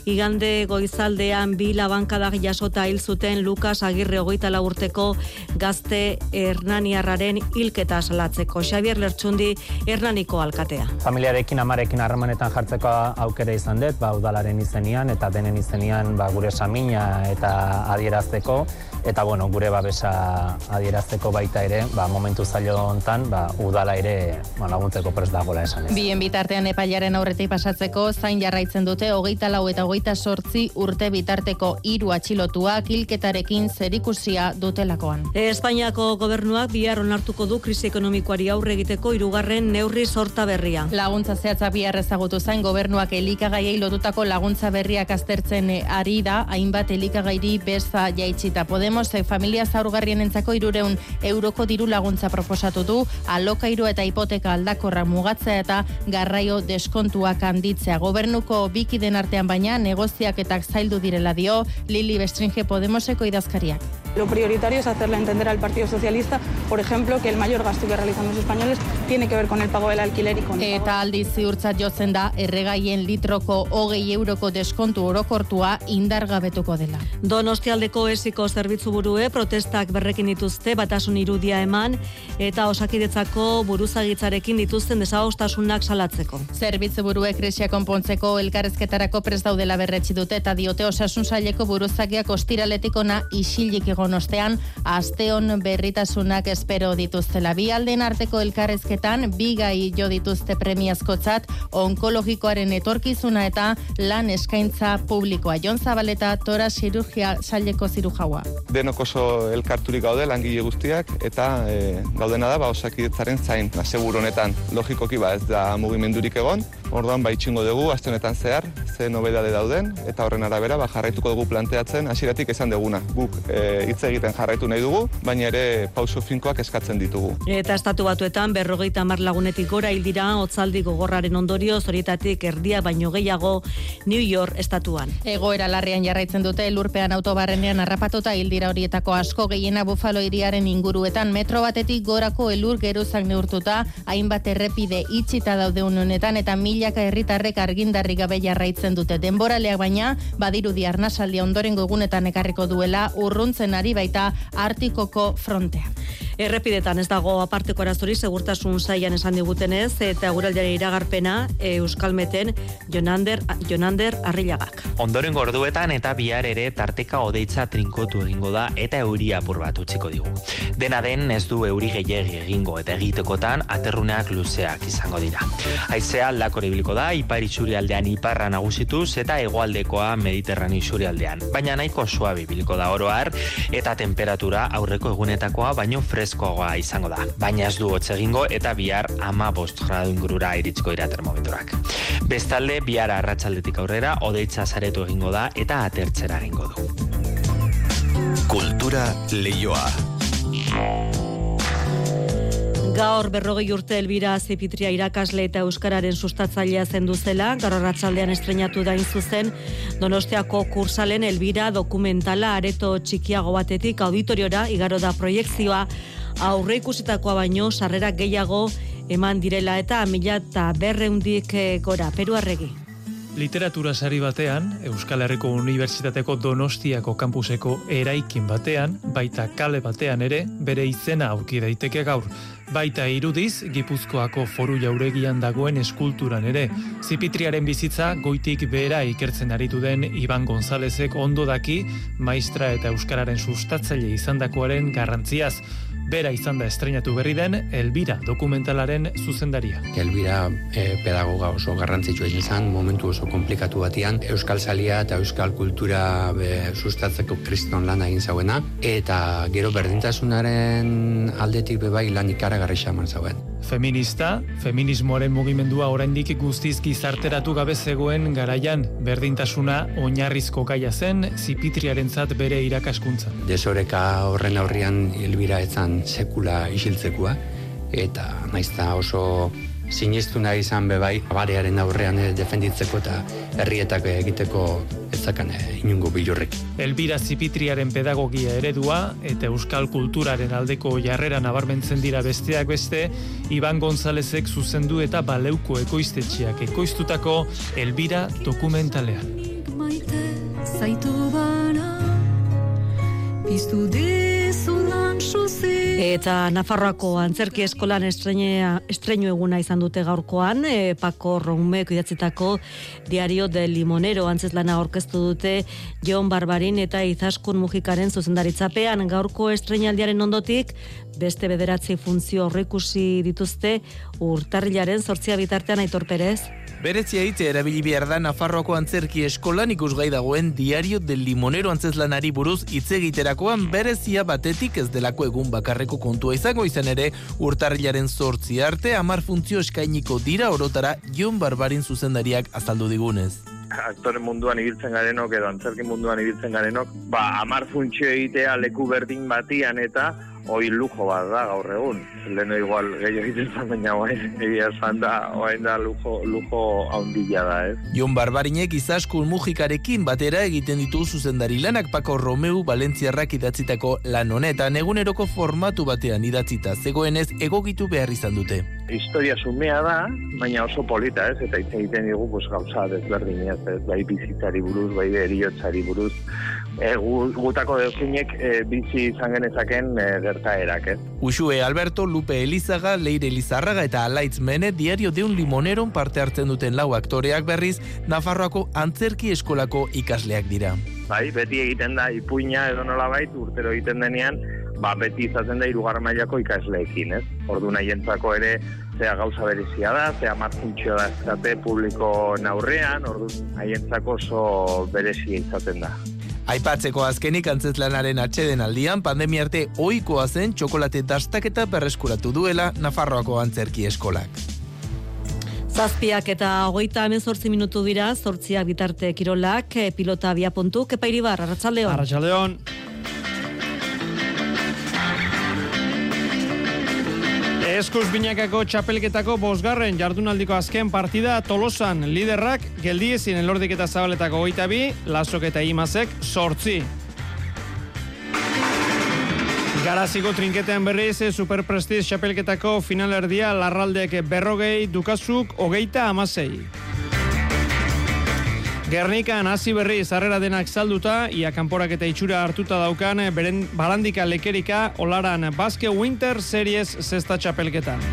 igande goizaldean bi labankadak jasota hil zuten Lukas Agirre hogeita urteko gazte Hernaniarraren hilketa salatzeko. Xavier Lertxundi Hernaniko alkatea. Familiarekin amarekin harremanetan jartzeko aukera izan dut, ba, udalaren izenian eta denen izenian ba, gure samina eta adierazteko eta bueno, gure babesa adierazteko baita ere, ba, momentu zailo hontan, ba, udala ere ba, laguntzeko prest dagoela esan ez. Bien bitartean epailaren aurretik pasatzeko, zain jarraitzen dute, hogeita lau eta hogeita sortzi urte bitarteko hiru atxilotuak hilketarekin zerikusia dutelakoan. Espainiako gobernuak bihar onartuko du krisi ekonomikoari aurre egiteko hirugarren neurri sorta berria. Laguntza zehatza bihar ezagutu zain gobernuak elikagaiei lotutako laguntza berriak aztertzen ari da, hainbat elikagairi beza jaitsita. Podemos Podemos e, familia zaurgarrien entzako irureun euroko diru laguntza proposatu du, alokairu eta hipoteka aldakorra mugatzea eta garraio deskontuak handitzea. Gobernuko biki den artean baina negoziak eta zaildu direla dio Lili Bestringe Podemoseko idazkariak. Lo prioritario es hacerle entender al Partido Socialista, por ejemplo, que el mayor gasto que realizan los españoles tiene que ver con el pago del alquiler y con el Eta aldiz ziurtzat jotzen da, erregaien litroko hogei euroko deskontu orokortua indargabetuko dela. Donostialdeko esiko zerbitzu burue protestak berrekin dituzte batasun irudia eman eta osakidetzako buruzagitzarekin dituzten desagostasunak salatzeko. Zerbitzu burue krisia konpontzeko elkarrezketarako prest daudela berretsi dute eta diote osasun saileko buruzagiak ostiraletik ona isilik egon ostean asteon berritasunak espero dituztela. Bi alden arteko elkarrezketan bi gai jo dituzte premiazkotzat onkologikoaren etorkizuna eta lan eskaintza publikoa. Jon Zabaleta tora chirurgia saileko zirujaua. Denok oso elkarturik gaude langile guztiak eta e, gaudena da ba osakidetzaren zain, ba seguru honetan. Logikoki ba ez da mugimendurik egon. Orduan ba itxingo dugu aste honetan zehar ze nobedade dauden eta horren arabera ba jarraituko dugu planteatzen hasieratik esan deguna. Guk e, hitz egiten jarraitu nahi dugu, baina ere pauso finkoak eskatzen ditugu. Eta estatu batuetan berrogeita hamar lagunetik gora hil dira otzaldi gogorraren ondorio zorietatik erdia baino gehiago New York estatuan. Egoera larrian jarraitzen dute lurpean autobarrenean harrapatuta hil dira horietako asko gehiena Buffalo hiriaren inguruetan metro batetik gorako elur geruzak neurtuta hainbat errepide itxita daude honetan eta milaka herritarrek argindarri gabe jarraitzen dute denboraleak baina badirudi arnasaldia ondorengo egunetan ekarriko duela urruntzen ari baita Artikoko frontea. Errepidetan ez dago aparteko arazori segurtasun saian esan digutenez eta guraldiaren iragarpena Euskalmeten Jonander Jonander Arrilagak. Ondoren gorduetan eta bihar ere tarteka odeitza trinkotu egingo da eta euri apur bat utziko digu. Dena den ez du euri gehiegi egingo eta egitekotan aterruneak luzeak izango dira. Haizea aldakore ibiliko da ipar aldean iparra nagusituz eta hegoaldekoa mediterrani aldean. Baina nahiko suabi ibiliko da oroar eta temperatura aurreko egunetakoa baino freskoagoa izango da. Baina ez du hotz egingo eta bihar ama bost gradu ingurura iritzko dira termometroak. Bestalde, bihar arratsaldetik aurrera, odeitza zaretu egingo da eta atertzera egingo du. Kultura leioa. Gaur berrogei urte elbira zepitria irakasle eta euskararen sustatzailea zendu zela, gaur arratsaldean estrenatu da zuzen Donostiako kursalen elbira dokumentala areto txikiago batetik auditoriora igaro da proiektzioa aurre ikusitakoa baino sarrera gehiago eman direla eta mila eta berreundik eh, gora, peru arregi. Literatura sari batean, Euskal Herriko Unibertsitateko Donostiako kampuseko eraikin batean, baita kale batean ere, bere izena aurki daiteke gaur. Baita irudiz, Gipuzkoako foru jauregian dagoen eskulturan ere. Zipitriaren bizitza goitik behera ikertzen aritu den Iban Gonzalezek ondo daki, maistra eta Euskararen sustatzaile izandakoaren garrantziaz bera izan da estrenatu berri den Elbira dokumentalaren zuzendaria. Elbira e, pedagoga oso garrantzitsua izan, momentu oso komplikatu batean, Euskal Salia eta Euskal Kultura be, sustatzeko kriston lan egin zauena, eta gero berdintasunaren aldetik bebai lan ikaragarri xaman zauen. Feminista, feminismoaren mugimendua oraindik guztiz gizarteratu gabe zegoen garaian berdintasuna oinarrizko gaia zen zipitriarentzat bere irakaskuntza. Desoreka horren aurrian Elbira etzan sekula isiltzekua eta naizta oso sinistu nahi izan bebai barearen aurrean eh, defenditzeko eta herrietak egiteko ezakan eh, inungo bilurrik. Elbira Zipitriaren pedagogia eredua eta euskal kulturaren aldeko jarrera nabarmentzen dira besteak beste, Iban Gonzalezek zuzendu eta baleuko ekoiztetxiak ekoiztutako Elbira dokumentalean. Zaitu bana, piztu Eta Nafarroako antzerki eskolan estrenea, estreinu eguna izan dute gaurkoan, e, Pako Roumeko idatzitako diario de Limonero. Antzeslana orkestu dute Jon Barbarin eta Izaskun Mujikaren zuzendaritzapean. Gaurko estrenaldiaren ondotik beste bederatzi funtzio horrekusi dituzte urtarrilaren sortzia bitartean aitor perez. Berezia hitze erabili behar da Nafarroako antzerki eskolan ikusgai dagoen diario del limonero antzeslanari buruz hitz egiterakoan berezia batetik ez delako egun bakarreko kontua izango izan ere urtarrilaren sortzi arte amar funtzio eskainiko dira orotara Jon Barbarin zuzendariak azaldu digunez aktore munduan ibiltzen garenok edo antzerki munduan ibiltzen garenok, ba, amar funtzio egitea leku berdin batian eta hoi lujo bat da gaur egun. Leno igual gehiago egiten zan baina egia zan da, oain da lujo, lujo haundila da, ez? Jon Barbarinek izaskun mujikarekin batera egiten ditu zuzendari lanak Pako Romeu Valentziarrak idatzitako lan honetan eguneroko formatu batean idatzita zegoenez egokitu behar izan dute. Historia sumea da, baina oso polita, ez? Eta hitz egiten digu, pues, gauza desberdinez, ez? Bai bizitzari buruz, bai eriotzari buruz, e, gutako deusinek e, bizi izan genezaken e, gertaerak, ez? Usue Alberto, Lupe Elizaga, Leire Elizarraga eta Alaitz Mene diario de un limoneron parte hartzen duten lau aktoreak berriz, Nafarroako antzerki eskolako ikasleak dira. Bai, beti egiten da ipuina edo nola bait, urtero egiten denean, ba, beti izaten da irugar mailako ikasleekin, ez? Ordu nahientzako ere, zea gauza berezia da, zea martzuntxo da ezate publiko naurrean, ordu haientzako oso berezia izaten da. Aipatzeko azkenik antzeslanaren atxeden aldian, pandemia arte oikoa zen txokolate dastaketa berreskuratu duela Nafarroako antzerki eskolak. Zazpiak eta hogeita hemen zortzi minutu dira, zortziak bitarte kirolak, pilota bia puntu, kepa iribar, arratsaldeon. Arratxaldeon. Eskuz binakako txapelketako bosgarren jardunaldiko azken partida Tolosan liderrak geldiezin elordik eta zabaletako goita bi, lasok eta imazek sortzi. Garaziko trinketean berriz, superprestiz txapelketako finalerdia larraldek berrogei dukazuk hogeita amasei. Gernikan hasi berri zarrera denak salduta, ia kanporak eta itxura hartuta daukan, beren balandika lekerika, olaran Baske Winter Series zesta txapelketan.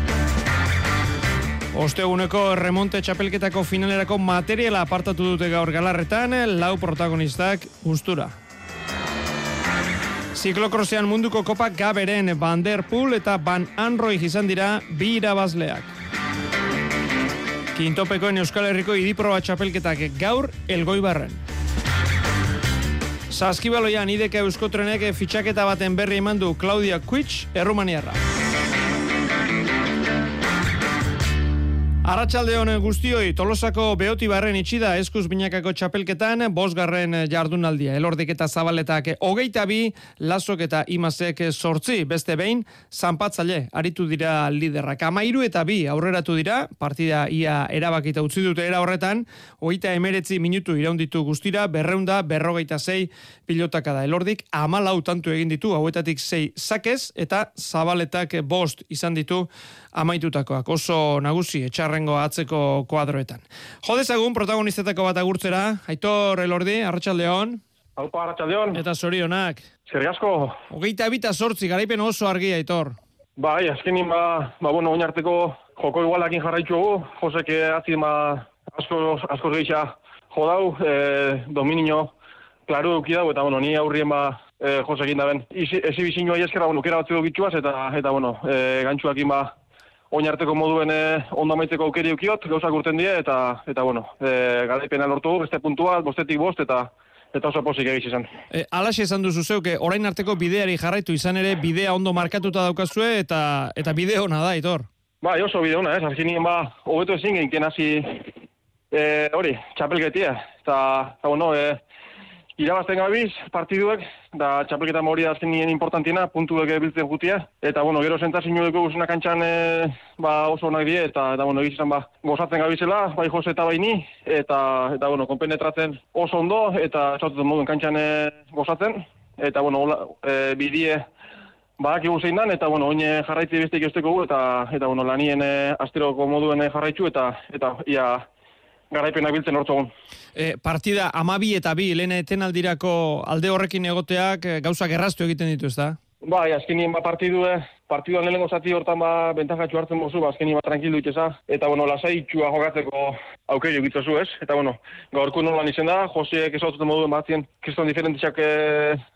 Osteguneko remonte txapelketako finalerako materiala apartatu dute gaur galarretan, lau protagonistak gustura. Ziklokrosean munduko kopak gaberen Van Der Poel eta Van Anroy izan dira bi irabazleak. Kintopekoen Euskal Herriko idiproba txapelketak gaur elgoi barren. Saskibaloian ideke euskotrenek fitxaketa baten berri eman du Claudia Kuitsch, errumaniarra. Arratxalde honen guztioi, Tolosako behoti barren itxida eskuz binakako txapelketan, bosgarren jardunaldia. Elordik eta zabaletak hogeita bi, lasok eta imazek sortzi, beste behin, zanpatzale, aritu dira liderrak. Amairu eta bi, aurreratu dira, partida ia erabakita utzi dute era horretan, hogeita emeretzi minutu iraunditu guztira, berreunda, berrogeita zei pilotaka da. Elordik amalau tantu egin ditu, hauetatik zei zakez, eta zabaletak bost izan ditu amaitutakoak. Oso nagusi, etxarrengo atzeko kuadroetan. Jodezagun protagonistetako bat agurtzera, Aitor Elordi, Arratxaldeon. Aupa, Arratxaldeon. Eta zorionak. Zer asko. Hogeita ebita sortzi, garaipen oso argi, Aitor. Bai, azkenin, ba, ba bueno, oinarteko joko igualakin jarraitu egu, Josek azin, ba, asko, asko gehiago jodau, e, dominio, klaru duki eta, bueno, ni aurrien, ba, e, Josekin da ben. Ezi bizinua ieskerra, bueno, kera batzu bitxuaz, eta, eta, bueno, e, gantxuakin, ba, oinarteko moduen eh, ondo amaitzeko aukeri ukiot, gauzak urten die, eta, eta bueno, e, garaipena lortu beste puntua, bostetik bost, eta eta oso posik egiz izan. E, Alaxe esan duzu zeuke, orain arteko bideari jarraitu izan ere, bidea ondo markatuta daukazue, eta eta bide hona da, Itor? Ba, oso bide hona, ez, arginien ba, hobeto ezin genken hasi e, hori, txapelketia, eta, eta bueno, e, irabazten gabiz, partiduek, da txapelketa mori azken nien importantiena, puntuek biltzen gutia, eta bueno, gero sentazio dugu guzuna kantxan e, ba, oso onak die, eta, eta bueno, egizizan ba, gozatzen gabizela, bai Jose eta bai ni, eta, eta bueno, konpenetratzen oso ondo, eta txauten moduen kantxan e, gozatzen, eta bueno, hola, e, bidie, Baak egu zein dan, eta bueno, oine jarraitzi beste ikusteko eta, eta bueno, lanien e, asteroko moduen jarraitzu, eta, eta ia, garaipena biltzen hortzogun. E, partida amabi eta bi, lehen etenaldirako alde horrekin egoteak e, gauza gerraztu egiten ditu, ez da? Bai, azkenien ba partidue, partiduan lehenengo zati hortan ba bentajatxu hartzen mozu, ba azkenien ba tranquildu itxeza, eta bueno, lasai txua jogatzeko aukeri egitzazu ez, eta bueno, gaurko nolan izen da, Joseek esaututen moduen batzien, kriston diferentizak e,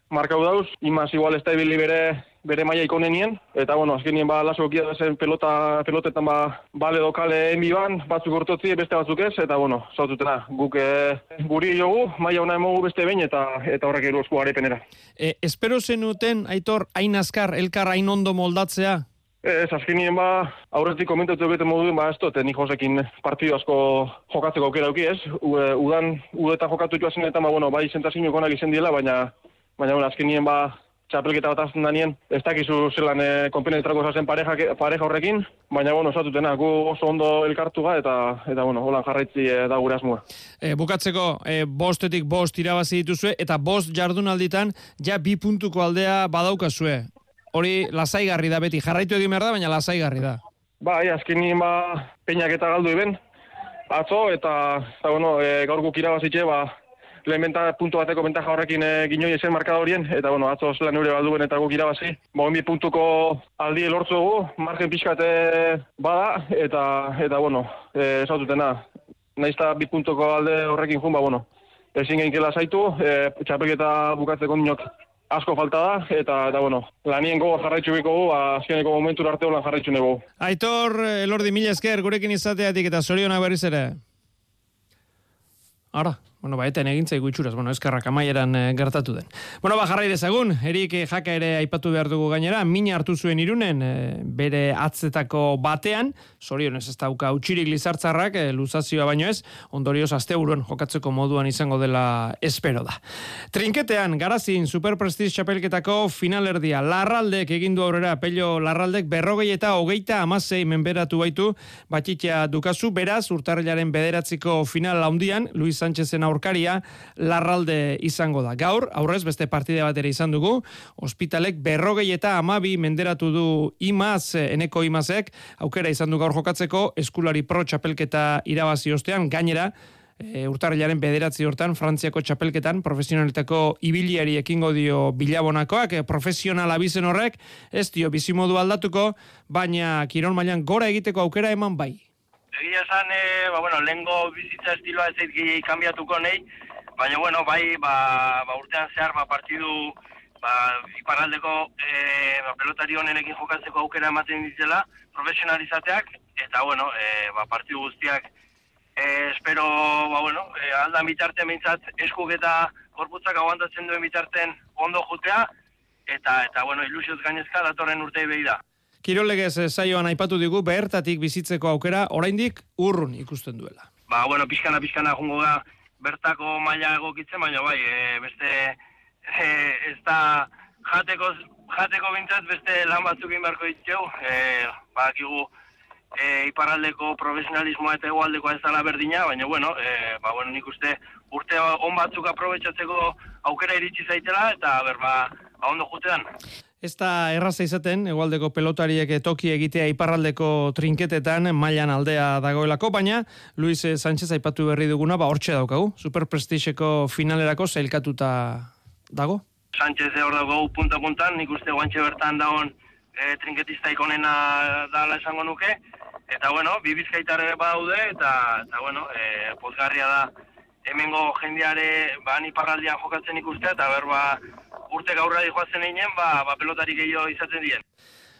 markau dauz, imaz igual ez da bere bere maia ikonenien, eta bueno, azkenien ba laso okia zen pelota, pelotetan ba bale dokale enbi ban, batzuk urtotzi, beste batzuk ez, eta bueno, zaututena, guk e, guri jogu, maia ona emogu beste behin, eta eta horrek eru esku arepenera. E, espero zenuten, aitor, hain azkar, elkar hain ondo moldatzea? Ez, azkenien ba, aurretik komentatu egiten modu ba, ez dut, nik josekin partidu asko jokatzeko aukera auki ez, udan, udetan jokatu joazen eta, ba, bueno, bai zentazio konak izen diela, baina, baina, bueno, azkenien ba, txapelketa bat azten danien, ez dakizu zelan e, konpenetrako zazen pareja, pareja horrekin, baina, bueno, osatutena, gu oso ondo elkartu ga, eta, eta bueno, holan jarraitzi e, da gure asmua. E, bukatzeko, e, bostetik bost irabazi dituzue, eta bost jardunalditan, ja bi puntuko aldea badaukazue. Hori lasaigarri da beti, jarraitu egin behar da, baina lasaigarri da. Ba, azken nien ba, peinak eta galdu eben, atzo, eta, eta bueno, e, gaur guk irabazitxe, ba, lehen benta, puntu bateko bentaja horrekin e, ginoi esen markadorien, eta bueno, atzo zelan neure balduen eta guk irabazi. Ba, bi puntuko aldi elortzu dugu, margen pixkate bada, eta, eta bueno, e, esaututena, nahizta bi puntuko alde horrekin jun, ba, bueno, ezin gehinkela zaitu, e, txapelketa bukatzeko ninok asko falta da, eta, eta bueno, lanien gogo jarraitzu biko gu, ba, azkeneko momentu arte holan jarraitzu nego. Aitor, Elordi, mila esker, gurekin izateatik eta zoriona berriz ere. Ara, Bueno, ba, eten egin zaigu itxuraz, bueno, eskarrak amaieran e, gertatu den. Bueno, ba, jarrai dezagun, erik e, jaka ere aipatu behar dugu gainera, mina hartu zuen irunen, e, bere atzetako batean, sorion ez dauka utxirik lizartzarrak, e, luzazioa baino ez, ondorioz azte buruan jokatzeko moduan izango dela espero da. Trinketean, garazin, superprestiz txapelketako finalerdia, larraldek egindu aurrera, pello larraldek berrogei eta hogeita amasei menberatu baitu, batxitea dukazu, beraz, urtarrilaren bederatziko final handian, Luis Sánchezen aurkaria larralde izango da. Gaur, aurrez beste partide bat ere izan dugu, ospitalek berrogei eta amabi menderatu du imaz, eneko imazek, aukera izan du gaur jokatzeko, eskulari pro txapelketa irabazi ostean, gainera, e, urtarrilaren bederatzi hortan, Frantziako txapelketan, profesionalitako ibiliari ekingo dio bilabonakoak, e, profesionala bizen horrek, ez dio bizimodu aldatuko, baina kiron mailan gora egiteko aukera eman bai. Egia esan, e, ba, bueno, lehengo bizitza estiloa ez zaitki kambiatuko nahi, baina, bueno, bai, ba, ba urtean zehar, ba, partidu, ba, iparaldeko e, ba, pelotari honenekin jokatzeko aukera ematen ditzela, profesionalizateak, eta, bueno, e, ba, partidu guztiak, e, espero, ba, bueno, e, aldan bitarte meintzat, eskuk eta korputzak aguantatzen duen bitarten ondo jutea, eta, eta bueno, ilusioz gainezka datorren urtei behi da. Kirolegez saioan aipatu digu bertatik bizitzeko aukera oraindik urrun ikusten duela. Ba, bueno, pixkana pixkana jongo da bertako maila egokitzen, baina bai, e, beste e, ez da jateko, jateko bintzat beste lan batzuk inbarko ditzeu, e, ba, kigu, e, iparraldeko profesionalismoa eta egualdeko ez dala berdina, baina bueno, e, ba, bueno, nik uste urte on batzuk aprobetsatzeko aukera iritsi zaitela, eta berba, ba, ondo jutean. Ez da erraza izaten, egualdeko pelotariek toki egitea iparraldeko trinketetan mailan aldea dagoelako, baina Luis Sánchez aipatu berri duguna, ba hortxe daukagu, superprestiseko finalerako zailkatuta dago? Sánchez hor dago punta-puntan, nik uste guantxe bertan dagoen e, trinketista ikonena dala esango nuke, eta bueno, bibizkaitar ere badaude, eta, eta bueno, e, pozgarria da, hemengo jendeare, ba, iparraldian jokatzen ikustea, eta berba, urte gaurra dihoazen einen, ba, ba pelotari gehiago izaten dien.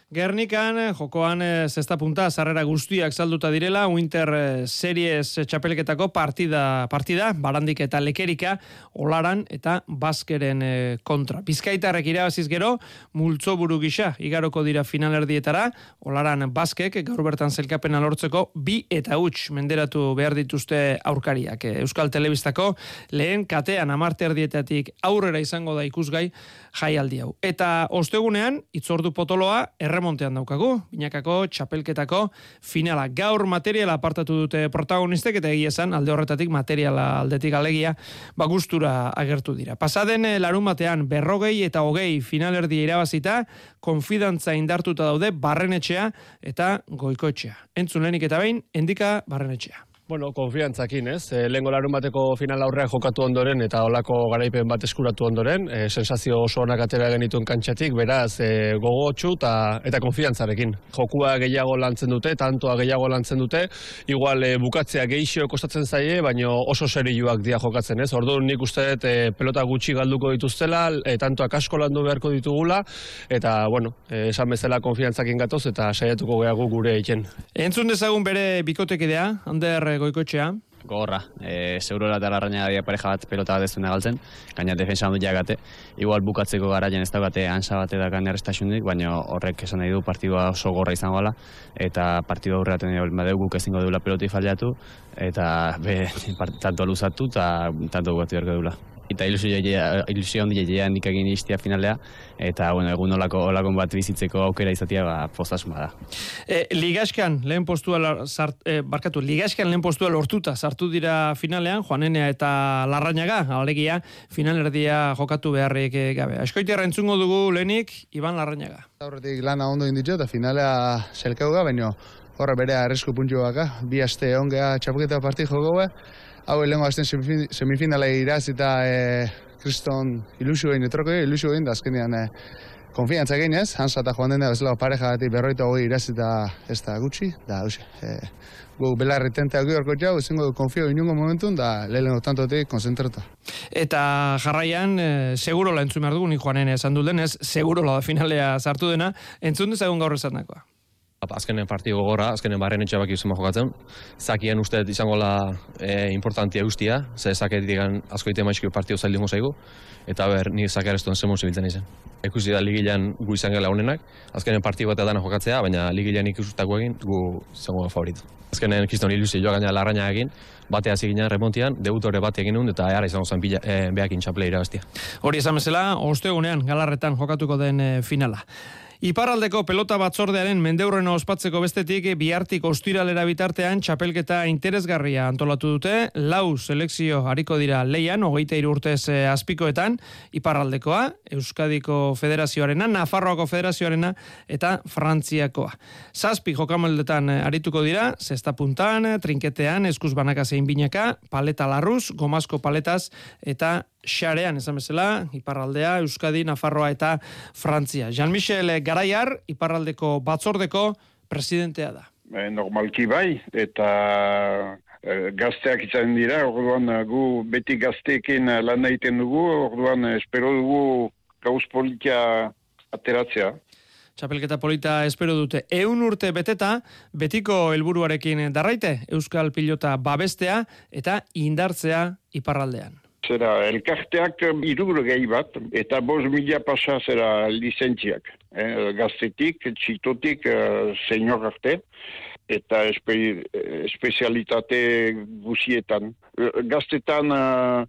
Gernikan, jokoan zesta punta, zarrera guztiak salduta direla, Winter eh, Series txapelketako partida, partida, barandik eta lekerika, olaran eta baskeren eh, kontra. Bizkaitarrek irabaziz gero, multzo buru gisa, igaroko dira finalerdietara, olaran baskek, gaur bertan zelkapen alortzeko, bi eta huts menderatu behar dituzte aurkariak. Euskal Telebistako lehen katean amarte erdietatik aurrera izango da ikusgai jaialdi hau. Eta ostegunean, itzordu potoloa, erremontean daukagu, binakako, txapelketako, finala. Gaur materiala apartatu dute protagonistek, eta egia esan, alde horretatik materiala aldetik alegia, bagustura agertu dira. Pasaden eh, larun batean, berrogei eta hogei finalerdi irabazita, konfidantza indartuta daude barrenetxea eta goikoetxea. Entzulenik eta behin, endika barrenetxea. Bueno, konfiantzakin, ez? E, Lehenko larun bateko final aurrean jokatu ondoren eta olako garaipen bat eskuratu ondoren, e, sensazio oso onak atera genituen kantxatik, beraz, e, gogotxu eta, eta konfiantzarekin. Jokua gehiago lantzen dute, tantoa gehiago lantzen dute, igual e, bukatzea geixio kostatzen zaie, baina oso serioak dia jokatzen, ez? Orduan nik uste dut e, pelota gutxi galduko dituztela, e, tantoak asko landu beharko ditugula, eta, bueno, e, esan bezala konfiantzakin gatoz eta saiatuko gehiago gure egiten. Entzun dezagun bere bikotekidea, Ander goikoetxea? Gorra, e, zeurora eta larraina dia pareja bat pelota bat ez duen galtzen, gaina defensa handu jagate, igual bukatzeko garaien ez daukate ansa bat edakan errestasunik, baina horrek esan nahi du partidua oso gorra izango gala, eta partidua aurreaten badeu guk ezingo duela peloti fallatu, eta be, tanto luzatu eta tanto gugatu jarko duela eta ilusio ilusio handi jeia nik egin istia finalea eta bueno egun olako olakon bat bizitzeko aukera izatea ba postasun bada. E, ligaskan lehen postua sart, e, barkatu ligaskan lehen postua lortuta sartu dira finalean Juanenea eta Larrañaga alegia finalerdia jokatu beharrik e, gabe. Askoitierra entzungo dugu lehenik Iban Larrañaga. Aurretik lana ondo inditxo eta finalea selkauga baino horre bere arrisku puntxuak, bi aste ongea txapuketa parti joko hau lehenko azten semifinala iraz eta e, kriston ilusio egin etroko ilusio egin da azkenean e, konfiantza egin ez, Hansa eta joan dena bezala pareja gati berroita hogei iraz eta ez da gutxi, da hausia. E, gu belarri tentea gu horko jau, ezingo konfio inungo momentun, da lehenko tantotik konzentrata. Eta jarraian, e, seguro la entzun behar dugu, ni joanen esan du denez, seguro la finalea sartu dena, entzun dezagun gaur esan dakoa. Azkenen partido gogorra, azkenen barren etxe izan jokatzen. Zakien uste izango la e, importantia guztia, ze zaket digan asko ite maizkio partio zail zaigu, eta ber, ni zakar ez duen zemon zibiltzen izan. Ekusi da ligilean gu izan gela honenak, azkenen partio bat edana jokatzea, baina ligilean ikusutako egin gu izango favorito. Azkenen kiston ilusi joa gaina larraina egin, batea zigina remontian, debutore bat egin eta ara izango zen bila, e, behakin txaple irabaztia. Hori esan bezala, ostegunean galarretan jokatuko den e, finala. Iparraldeko pelota batzordearen mendeurrena ospatzeko bestetik bihartik ostiralera bitartean txapelketa interesgarria antolatu dute, lau selekzio hariko dira leian, hogeita urtez eh, azpikoetan, Iparraldekoa, Euskadiko Federazioarena, Nafarroako Federazioarena eta Frantziakoa. Zazpi jokameldetan eh, arituko dira, zesta puntan, trinketean, eskuz banaka zein binaka, paleta larruz, gomazko paletaz eta xarean, esan bezala, Iparraldea, Euskadi, Nafarroa eta Frantzia. Jean-Michel Garaiar, Iparraldeko batzordeko presidentea da. E, normalki bai, eta e, gazteak izan dira, orduan eh, gu beti gazteekin lan egiten dugu, orduan espero dugu gauz politia ateratzea. Txapelketa polita espero dute. Eun urte beteta, betiko helburuarekin darraite, Euskal Pilota babestea eta indartzea iparraldean. Zera, elkarteak irugro gehi bat, eta bos mila pasa zera licentziak. Eh, gaztetik, txitotik, uh, arte, eta espe, espezialitate guzietan. Gaztetan uh,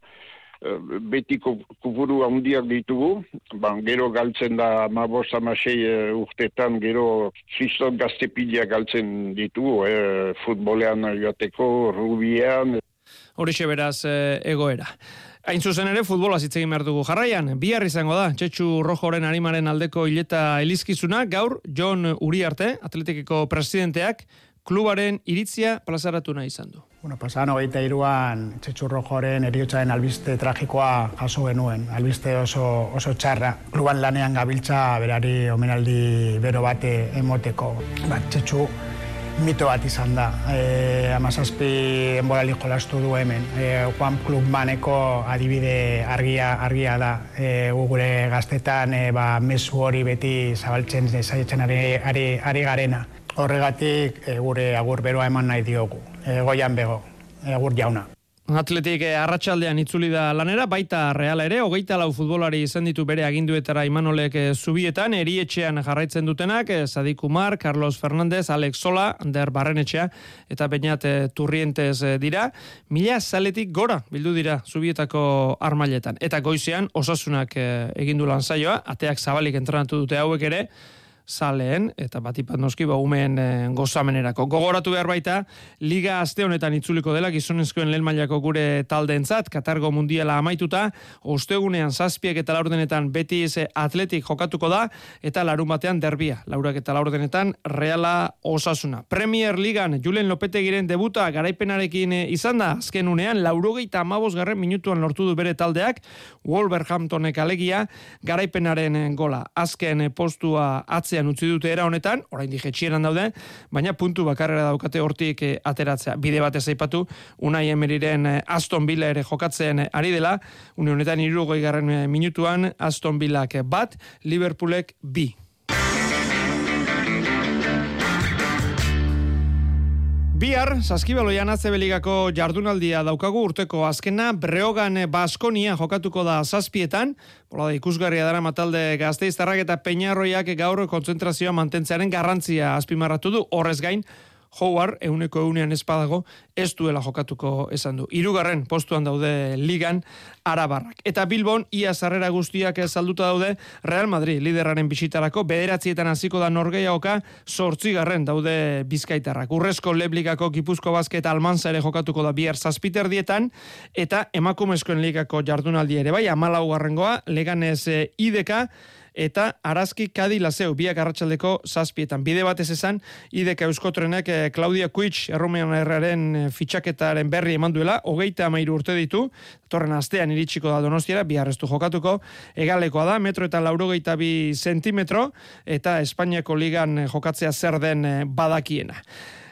betiko kuburu handiak ditugu, ban, gero galtzen da ma bost amasei urtetan, gero kriston gaztepilea galtzen ditugu, eh, futbolean joateko, rubian, horixe beraz egoera. Hain zuzen ere, futbola zitzegin behar dugu jarraian. Bihar izango da, Txetxu Rojoren harimaren aldeko hileta elizkizuna, gaur, John Uriarte, atletikiko presidenteak, klubaren iritzia plazaratu nahi izan du. Bueno, pasan hogeita iruan Txetxu Rojoren eriotzaren albiste tragikoa jaso genuen, albiste oso, oso txarra. Kluban lanean gabiltza berari omenaldi bero bate emoteko. Ba, Txetxu mito bat izan da. E, amazazpi enborali jolastu du hemen. E, Juan Klub Maneko adibide argia, argia da. E, gure gaztetan e, ba, mesu hori beti zabaltzen zaietzen ari, ari, ari garena. Horregatik e, gure agur beroa eman nahi diogu. E, goian bego, e, agur jauna. Atletik eh, arratsaldean itzuli da lanera, baita reala ere, hogeita lau futbolari izan ditu bere aginduetara imanolek eh, zubietan, erietxean jarraitzen dutenak, eh, Sadik Umar, Carlos Fernandez, Alex Sola, Ander Barrenetxea, eta Beñat Turrientez dira, mila zaletik gora bildu dira zubietako armailetan. Eta goizean, osasunak egindu lan zaioa, ateak zabalik entrenatu dute hauek ere, zaleen, eta batipat noski ba umeen e, gozamenerako. Gogoratu behar baita, Liga Aste honetan itzuliko dela, gizonezkoen lehen mailako gure taldeentzat, Katargo Mundiala amaituta, ostegunean zazpiek eta laurdenetan beti eze atletik jokatuko da, eta larun batean derbia, laurak eta laurdenetan reala osasuna. Premier Ligan, Julen Lopetegiren debuta garaipenarekin eh, izan da, azken unean, laurogeita amabos garren minutuan lortu du bere taldeak, Wolverhamptonek alegia, garaipenaren eh, gola. Azken postua atzea atzean utzi dute era honetan, orain jetxieran daude, baina puntu bakarrera daukate hortik eh, ateratzea. Bide batez aipatu, unai emeriren eh, Aston Villa ere jokatzen eh, ari dela, une honetan irugoi garren minutuan Aston Villak bat, Liverpoolek bi. Bihar, saskibaloian atzebeligako jardunaldia daukagu urteko azkena, Breogan Baskonia jokatuko da zazpietan, bola da ikusgarria dara matalde gazteiztarrak eta peñarroiak gaur kontzentrazioa mantentzearen garrantzia azpimarratu du, horrez gain, Howard euneko eunean espadago ez duela jokatuko esan du. Hirugarren postuan daude ligan arabarrak. Eta Bilbon ia sarrera guztiak salduta daude Real Madrid liderraren bisitarako bederatzietan hasiko da Norgeiaoka garren daude Bizkaitarrak. Urrezko Lebligako Gipuzko Basket Almanza ere jokatuko da bihar zazpiter dietan eta emakumezkoen ligako jardunaldi ere bai 14garrengoa Leganez eh, ideka eta Arazki Kadi Laseu biak arratsaldeko zazpietan. Bide batez esan, ideka euskotrenek eh, Claudia Kuitz erromean erraren eh, fitxaketaren berri eman duela, hogeita amairu urte ditu, torren astean iritsiko da donostiara, biharreztu jokatuko, egalekoa da, metro eta laurogeita bi zentimetro, eta Espainiako ligan eh, jokatzea zer den badakiena.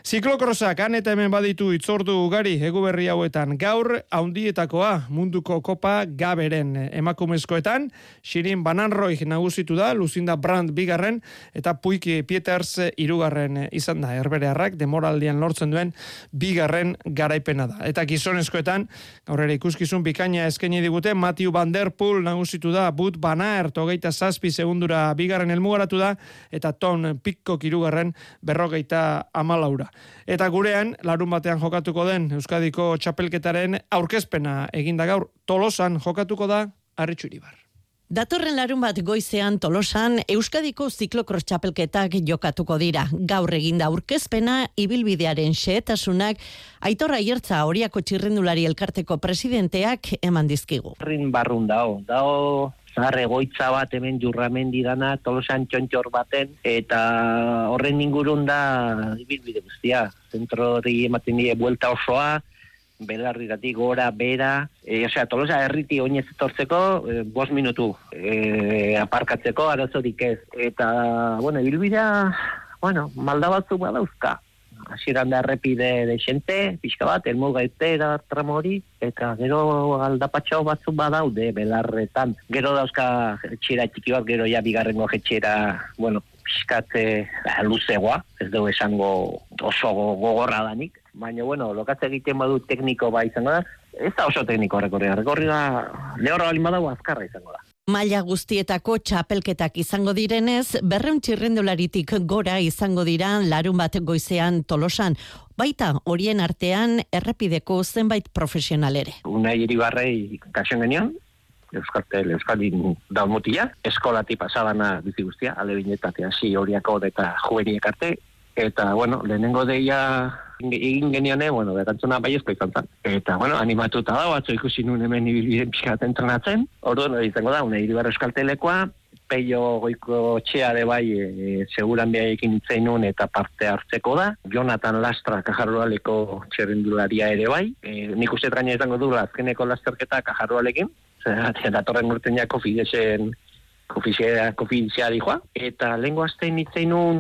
Ziklokrosak han eta hemen baditu itzordu ugari egu berri hauetan. Gaur haundietakoa munduko kopa gaberen emakumezkoetan. Shirin Bananroi nagusitu da Lucinda Brand bigarren eta Puiki Pieters irugarren izan da. Erberearrak demoraldian lortzen duen bigarren garaipena da. Eta gizonezkoetan gaur ere ikuskizun bikaina eskaini digute Matthew Van Der Poel nagusitu da But Banaert hogeita zazpi segundura bigarren elmugaratu da eta Ton Pikko irugarren berrogeita amalaura. Eta gurean, larun batean jokatuko den Euskadiko txapelketaren aurkezpena eginda gaur tolosan jokatuko da Arritxuribar. Datorren larun bat goizean tolosan Euskadiko ziklokros txapelketak jokatuko dira. Gaur eginda aurkezpena ibilbidearen xehetasunak aitorra hiertza horiako txirrendulari elkarteko presidenteak eman dizkigu. Rin barrun dao, dao zahar egoitza bat hemen jurramendi dana, tolosan txontxor baten, eta horren ingurun da ibilbide guztia. Zentro hori ematen die buelta osoa, belarriratik gora, bera, e, osea, tolosa erriti oinez etortzeko, e, bos minutu e, aparkatzeko, arazorik ez. Eta, bueno, ibilbidea, bueno, malda batzuk badauzka hasieran da errepide de xente, pixka bat, elmo gaite da tramo hori, eta gero aldapatxo batzuk badaude belarretan. Gero dauzka etxera txiki bat, gero ja bigarrengo etxera, bueno, pixkate ba, luzegoa, ez dugu esango oso gogorra danik. Baina, bueno, lokatze egiten badu tekniko ba izango da, ez da oso tekniko rekorria. Rekorria lehorra balin badago azkarra izango da. Maila guztietako txapelketak izango direnez, berreun txirrendularitik gora izango dira larun bat goizean tolosan. Baita horien artean errepideko zenbait profesional ere. Una iribarrei kasen genion, Euskartel, Euskaldin daumutila, eskolati pasabana bizi guztia, alebinetatea hasi horiako eta jueriek arte, eta, bueno, lehenengo deia egin genione, bueno, berantzuna bai ezko izan zen. Eta, bueno, animatuta da, batzu ikusi nuen hemen ibilbiden pixkat entrenatzen. Orduan, izango da, une iribar euskaltelekoa, peio goiko txea de bai, e, seguran behar ekin itzein nuen eta parte hartzeko da. Jonathan Lastra, kajarroaleko txerrendularia ere bai. E, nik uste traina izango du, azkeneko lasterketa kajarroalekin. Zer, datorren urtean fidesen kofizia, kofizia dijoa, eta lengua aztein itzein nun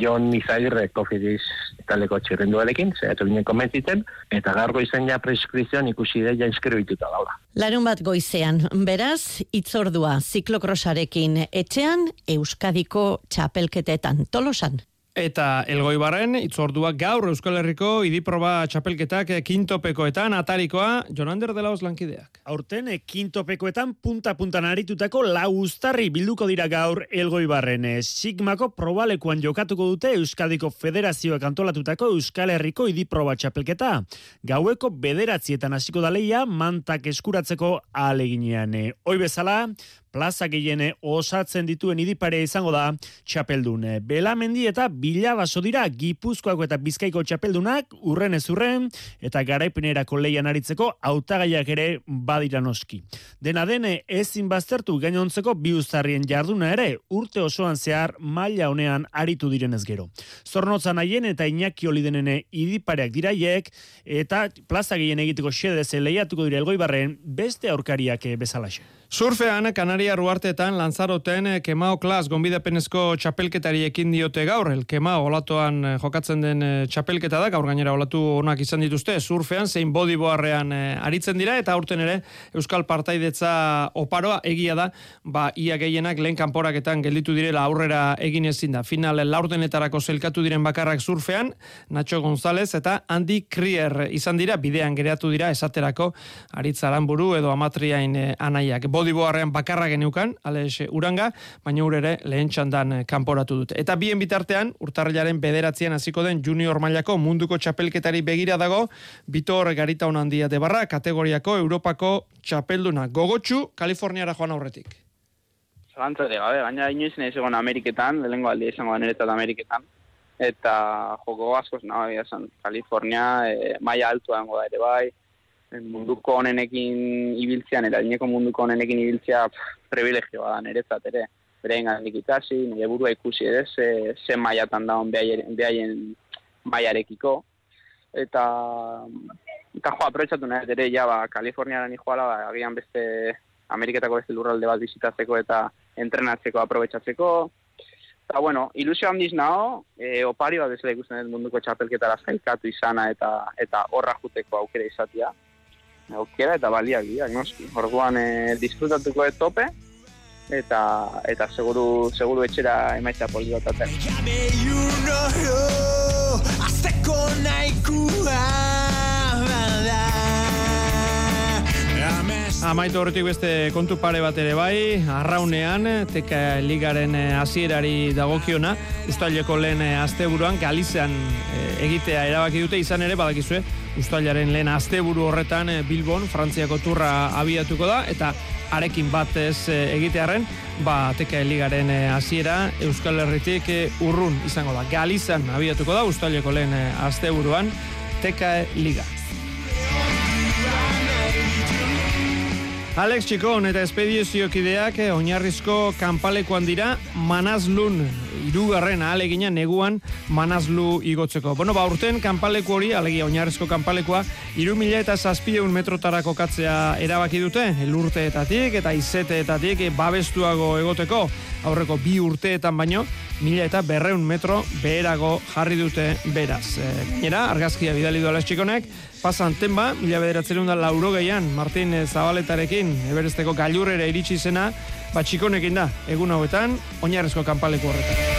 Jon Izagirre kofiziz taleko txirrendualekin, zehatu ginen komentzitzen, eta gargo izan ja preskrizioan ikusi ja inskribituta daula. Larun bat goizean, beraz, itzordua ziklokrosarekin etxean, Euskadiko txapelketetan, tolosan. Eta elgoibarren, itzordua gaur Euskal Herriko idiproba txapelketak kintopekoetan atarikoa Jonander dela lankideak. Aurten kintopekoetan punta-puntan aritutako lau ustarri bilduko dira gaur elgoibarren. Sigmako probalekuan jokatuko dute Euskadiko Federazioak antolatutako Euskal Herriko idiproba txapelketa. Gaueko bederatzietan hasiko daleia mantak eskuratzeko aleginean. Hoi bezala, plaza gehiene osatzen dituen idipare izango da txapeldun. Belamendi eta bilabaso dira gipuzkoako eta bizkaiko txapeldunak urren ez urren eta garaipenerako leian aritzeko hautagaiak ere badira noski. Dena dene ezin baztertu gainontzeko bi uztarrien jarduna ere urte osoan zehar maila honean aritu direnez gero. Zornotzan haien eta Iñaki Olidenene idipareak diraiek eta plaza gehien egiteko xedez lehiatuko dire elgoibarren beste aurkariak bezalaxe. Surfean, Kanaria Ruartetan, Lanzaroten, eh, Kemao Klas, gonbidapenezko txapelketari ekin diote gaur, el Kemao olatuan eh, jokatzen den eh, txapelketa da, gaur gainera olatu onak izan dituzte, surfean, zein bodiboarrean aritzen dira, eta aurten ere, Euskal Partaidetza oparoa egia da, ba, ia gehienak lehen kanporaketan gelditu direla aurrera egin ezin da. Final, laurdenetarako zelkatu diren bakarrak surfean, Nacho González eta Andy Krier izan dira, bidean gereatu dira, esaterako, aritzaran buru edo amatriain anaiak bodiboarrean bakarra geneukan, ales uranga, baina ur ere lehen txandan eh, kanporatu dute. Eta bien bitartean, urtarrilaren bederatzean hasiko den junior mailako munduko txapelketari begira dago, Bitor Garita handia de barra, kategoriako Europako txapelduna gogotxu, Kaliforniara joan aurretik. Zalantza de gabe, baina inoiz nahi zegoen Ameriketan, lehenko aldi izango da Ameriketan, eta joko askoz nahi, esan, Kalifornia, e, maia altua da ere bai, munduko honenekin ibiltzean, eta dineko munduko honenekin ibiltzea privilegioa da niretzat ere. Berein gandik ikasi, nire burua ikusi ere, ze, ze maiatan daun behaien maiarekiko. Eta, eta joa, aprobetsatu nahi, ere, ja, ba, Kaliforniaren joala, ba, agian beste Ameriketako beste lurralde bat bizitatzeko eta entrenatzeko aprobetsatzeko. Eta, bueno, ilusio handiz naho, e, opari bat bezala ikusten dut munduko txapelketara zailkatu izana eta eta horra juteko aukera izatea. Aukera eta baliak biak, noski. Orduan, e, disfrutatuko ez tope, eta eta seguru seguru etxera emaitza poli bat atzen. Azteko nahikua bada Amaitu horretik beste kontu pare bat ere bai, arraunean, teka ligaren eh, hasierari dagokiona, ustaileko lehen eh, asteburuan Galizian eh, egitea erabaki dute izan ere badakizue, ustailaren lehen asteburu horretan Bilbon, Frantziako turra abiatuko da, eta arekin batez egitearen, ba, teka ligaren hasiera Euskal Herritik urrun izango da. Galizian abiatuko da, ustaileko lehen asteburuan, teka liga. Alex Chikon eta espediziokideak eh, oinarrizko kanpalekoan dira Manazlun irugarren alegina neguan Manazlu igotzeko. Bueno, ba, urten kanpaleku hori, alegia oinarrizko kanpalekoa, iru mila eta zazpieun metrotarako katzea erabaki dute, elurteetatik eta izeteetatik babestuago egoteko, aurreko bi urteetan baino, mila eta berreun metro beherago jarri dute beraz. E, gainera, argazkia bidali du Alex Chikonek, pasan tenba, mila bederatzen da lauro gehian, Martin Zabaletarekin, eberesteko gailurrera iritsi zena, bat da, egun hauetan, oinarrezko kanpaleku horretan.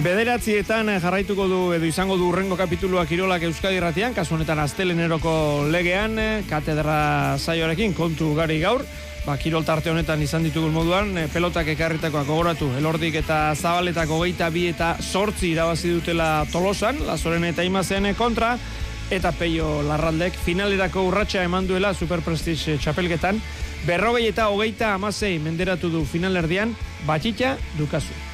Bederatzietan jarraituko du edo izango du urrengo kapituluak irolak Euskadi Ratian, kasu honetan asteleneroko legean, katedra saioarekin kontu gari gaur, ba, kirol tarte honetan izan ditugun moduan, e, pelotak ekarritakoak gogoratu, elordik eta zabaletako geita bi eta sortzi irabazi dutela tolosan, lazoren eta imazen kontra, eta peio larraldek finalerako urratsa eman duela superprestige txapelgetan, berrogei eta hogeita amasei menderatu du finalerdian, batxitxa dukazu.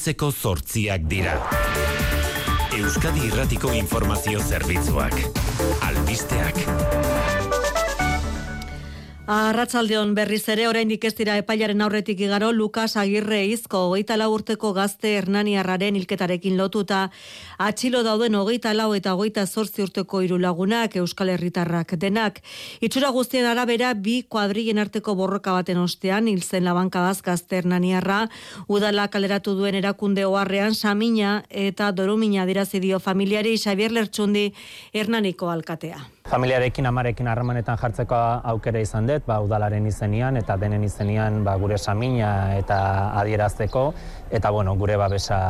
Iluntzeko zortziak dira. Euskadi Irratiko Informazio Zerbitzuak. Albisteak. Arratsaldeon berriz ere oraindik ez dira epailaren aurretik igaro Lukas Agirre Izko 24 urteko gazte Hernaniarraren hilketarekin lotuta. Atxilo dauden 24 eta 28 urteko hiru lagunak Euskal Herritarrak denak. Itxura guztien arabera bi kuadrilen arteko borroka baten ostean hil zen labankadaz gazte Hernaniarra udala kaleratu duen erakunde oharrean Samina eta Dorumina dirazi dio familiari Xavier Lertxundi Hernaniko alkatea familiarekin amarekin harremanetan jartzeko aukera izan dut, ba, udalaren izenian eta denen izenian ba, gure samina eta adierazteko, eta bueno, gure babesa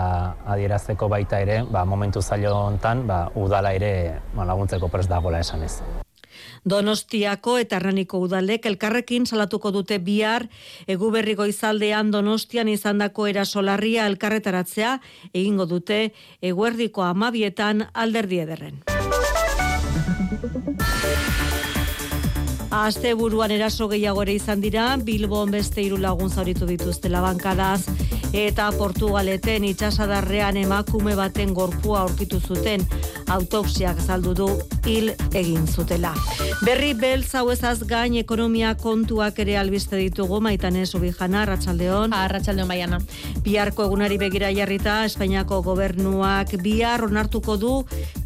adierazteko baita ere, ba, momentu zailo hontan, ba, udala ere ba, laguntzeko prest dagoela esan ez. Donostiako eta Erraniko udalek elkarrekin salatuko dute bihar eguberriko izaldean Donostian izandako erasolarria elkarretaratzea egingo dute eguerdiko amabietan alderdi ederren. Thank you. Aste buruan eraso gehiago ere izan dira, Bilbon beste hiru lagun zauritu dituzte labankadaz, eta Portugaleten itxasadarrean emakume baten gorpua aurkitu zuten, autopsiak zaldu du hil egin zutela. Berri bel zau ezaz gain ekonomia kontuak ere albiste ditugu, maitan ez ubijana, Arratxaldeon. Arratxaldeon baiana. Biharko egunari begira jarrita, Espainiako gobernuak bihar onartuko du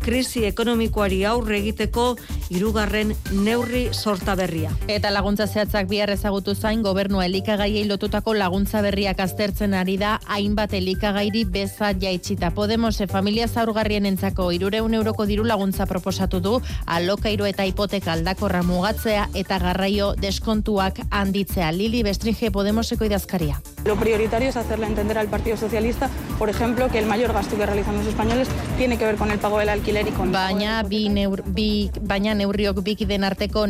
krisi ekonomikoari aurre egiteko irugarren neurri sorta berria. Eta laguntza zehatzak bihar ezagutu zain gobernua elikagaiei lotutako laguntza berriak aztertzen ari da hainbat elikagairi beza jaitsita. Podemos e familia zaurgarrien entzako irureun euroko diru laguntza proposatu du alokairu eta hipoteka aldakorra mugatzea eta garraio deskontuak handitzea. Lili Bestringe Podemoseko idazkaria. Lo prioritario es hacerle entender al Partido Socialista, por ejemplo, que el mayor gasto que realizan los españoles tiene que ver con el pago del alquiler y con... Baina, bi neur, bi, baina neurriok bikiden arteko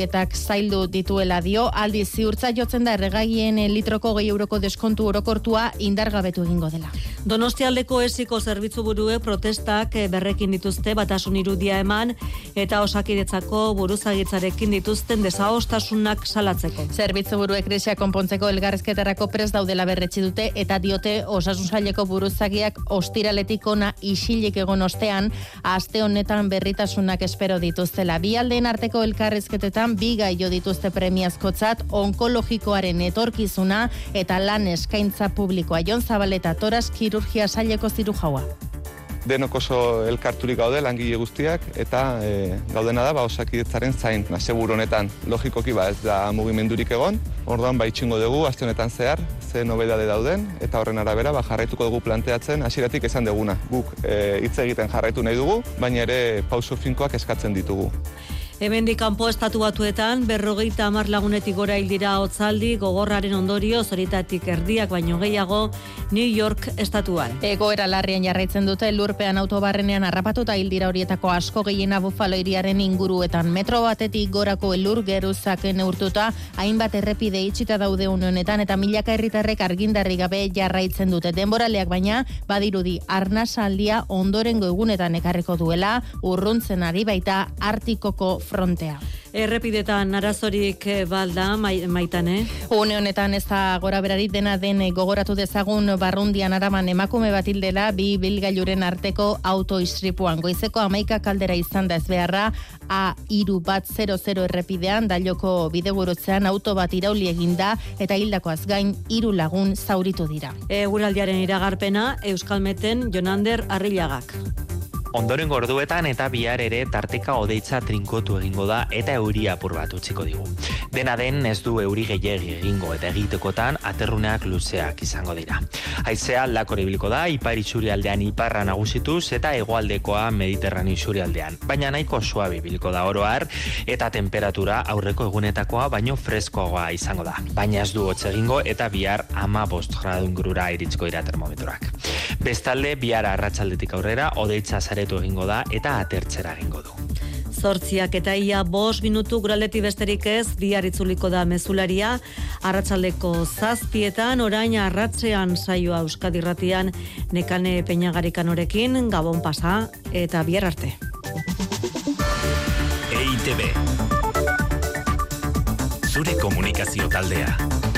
negoziaketak zaildu dituela dio, aldi ziurtza jotzen da erregaien litroko gehi euroko deskontu orokortua indargabetu egingo dela. Donostialdeko esiko zerbitzu burue protestak berrekin dituzte batasun irudia eman eta osakidetzako buruzagitzarekin dituzten desaostasunak salatzeko. Zerbitzu burue krisia konpontzeko elgarrezketarako pres daudela berretsi dute eta diote osasun saileko buruzagiak ostiraletik ona isilik egon ostean aste honetan berritasunak espero dituztela. Bi aldeen arteko elkarrizketetan bi gai jo dituzte premiazkotzat onkologikoaren etorkizuna eta lan eskaintza publikoa. Jon Zabaleta Toras kirurgia saileko ziru jaua. Denok oso elkarturik gaude langile guztiak eta e, gaudena da ba osakidetzaren zain. Na seguru honetan logikoki ba ez da mugimendurik egon. Orduan ba itxingo dugu aste honetan zehar ze nobedade dauden eta horren arabera ba jarraituko dugu planteatzen hasieratik esan deguna guk e, hitz egiten jarraitu nahi dugu baina ere pauso finkoak eskatzen ditugu Hemendik kanpo estatu batuetan, berrogeita amar lagunetik gora hildira otzaldi, gogorraren ondorio, zoritatik erdiak baino gehiago, New York estatuan. Egoera larrian jarraitzen dute, lurpean autobarrenean harrapatuta hildira horietako asko gehiena bufalo iriaren inguruetan. Metro batetik gorako elur geruzak neurtuta, hainbat errepide itxita daude honetan eta milaka herritarrek argindarri gabe jarraitzen dute. Denboraleak baina, badirudi, arnasaldia ondorengo egunetan ekarriko duela, urruntzen ari baita artikoko frontea. Errepidetan arazorik eh, balda, maitan, eh? Une honetan ez da gora berari dena den gogoratu dezagun barrundian araman emakume bat hildela bi bilgailuren arteko autoistripuan. Goizeko amaika kaldera izan da ez beharra, A iru bat 00 errepidean, dailoko bidegurutzean auto bat irauli eginda eta hildakoaz gain hiru lagun zauritu dira. Eguraldiaren iragarpena, Euskalmeten Jonander Arrillagak. Ondoren gorduetan eta bihar ere tarteka odeitza trinkotu egingo da eta euri apur bat utziko digu. Dena den ez du euri gehiagi egingo eta egitekotan aterruneak luzeak izango dira. Haizea lakor ibiliko da ipar aldean iparra nagusituz eta hegoaldekoa mediterrani aldean. Baina nahiko suabi biliko da oroar eta temperatura aurreko egunetakoa baino freskoagoa izango da. Baina ez du hotz egingo eta bihar ama bost gradu ingurura iritzko ira termometroak. Bestalde bihar arratsaldetik aurrera odeitza saretu egingo da eta atertzera egingo du. Zortziak eta ia bos minutu guraldeti besterik ez, bihar itzuliko da mezularia, arratsaldeko zazpietan, orain arratzean saioa euskadirratian nekane peñagarikan orekin, gabon pasa eta bihar arte. EITB Zure komunikazio taldea.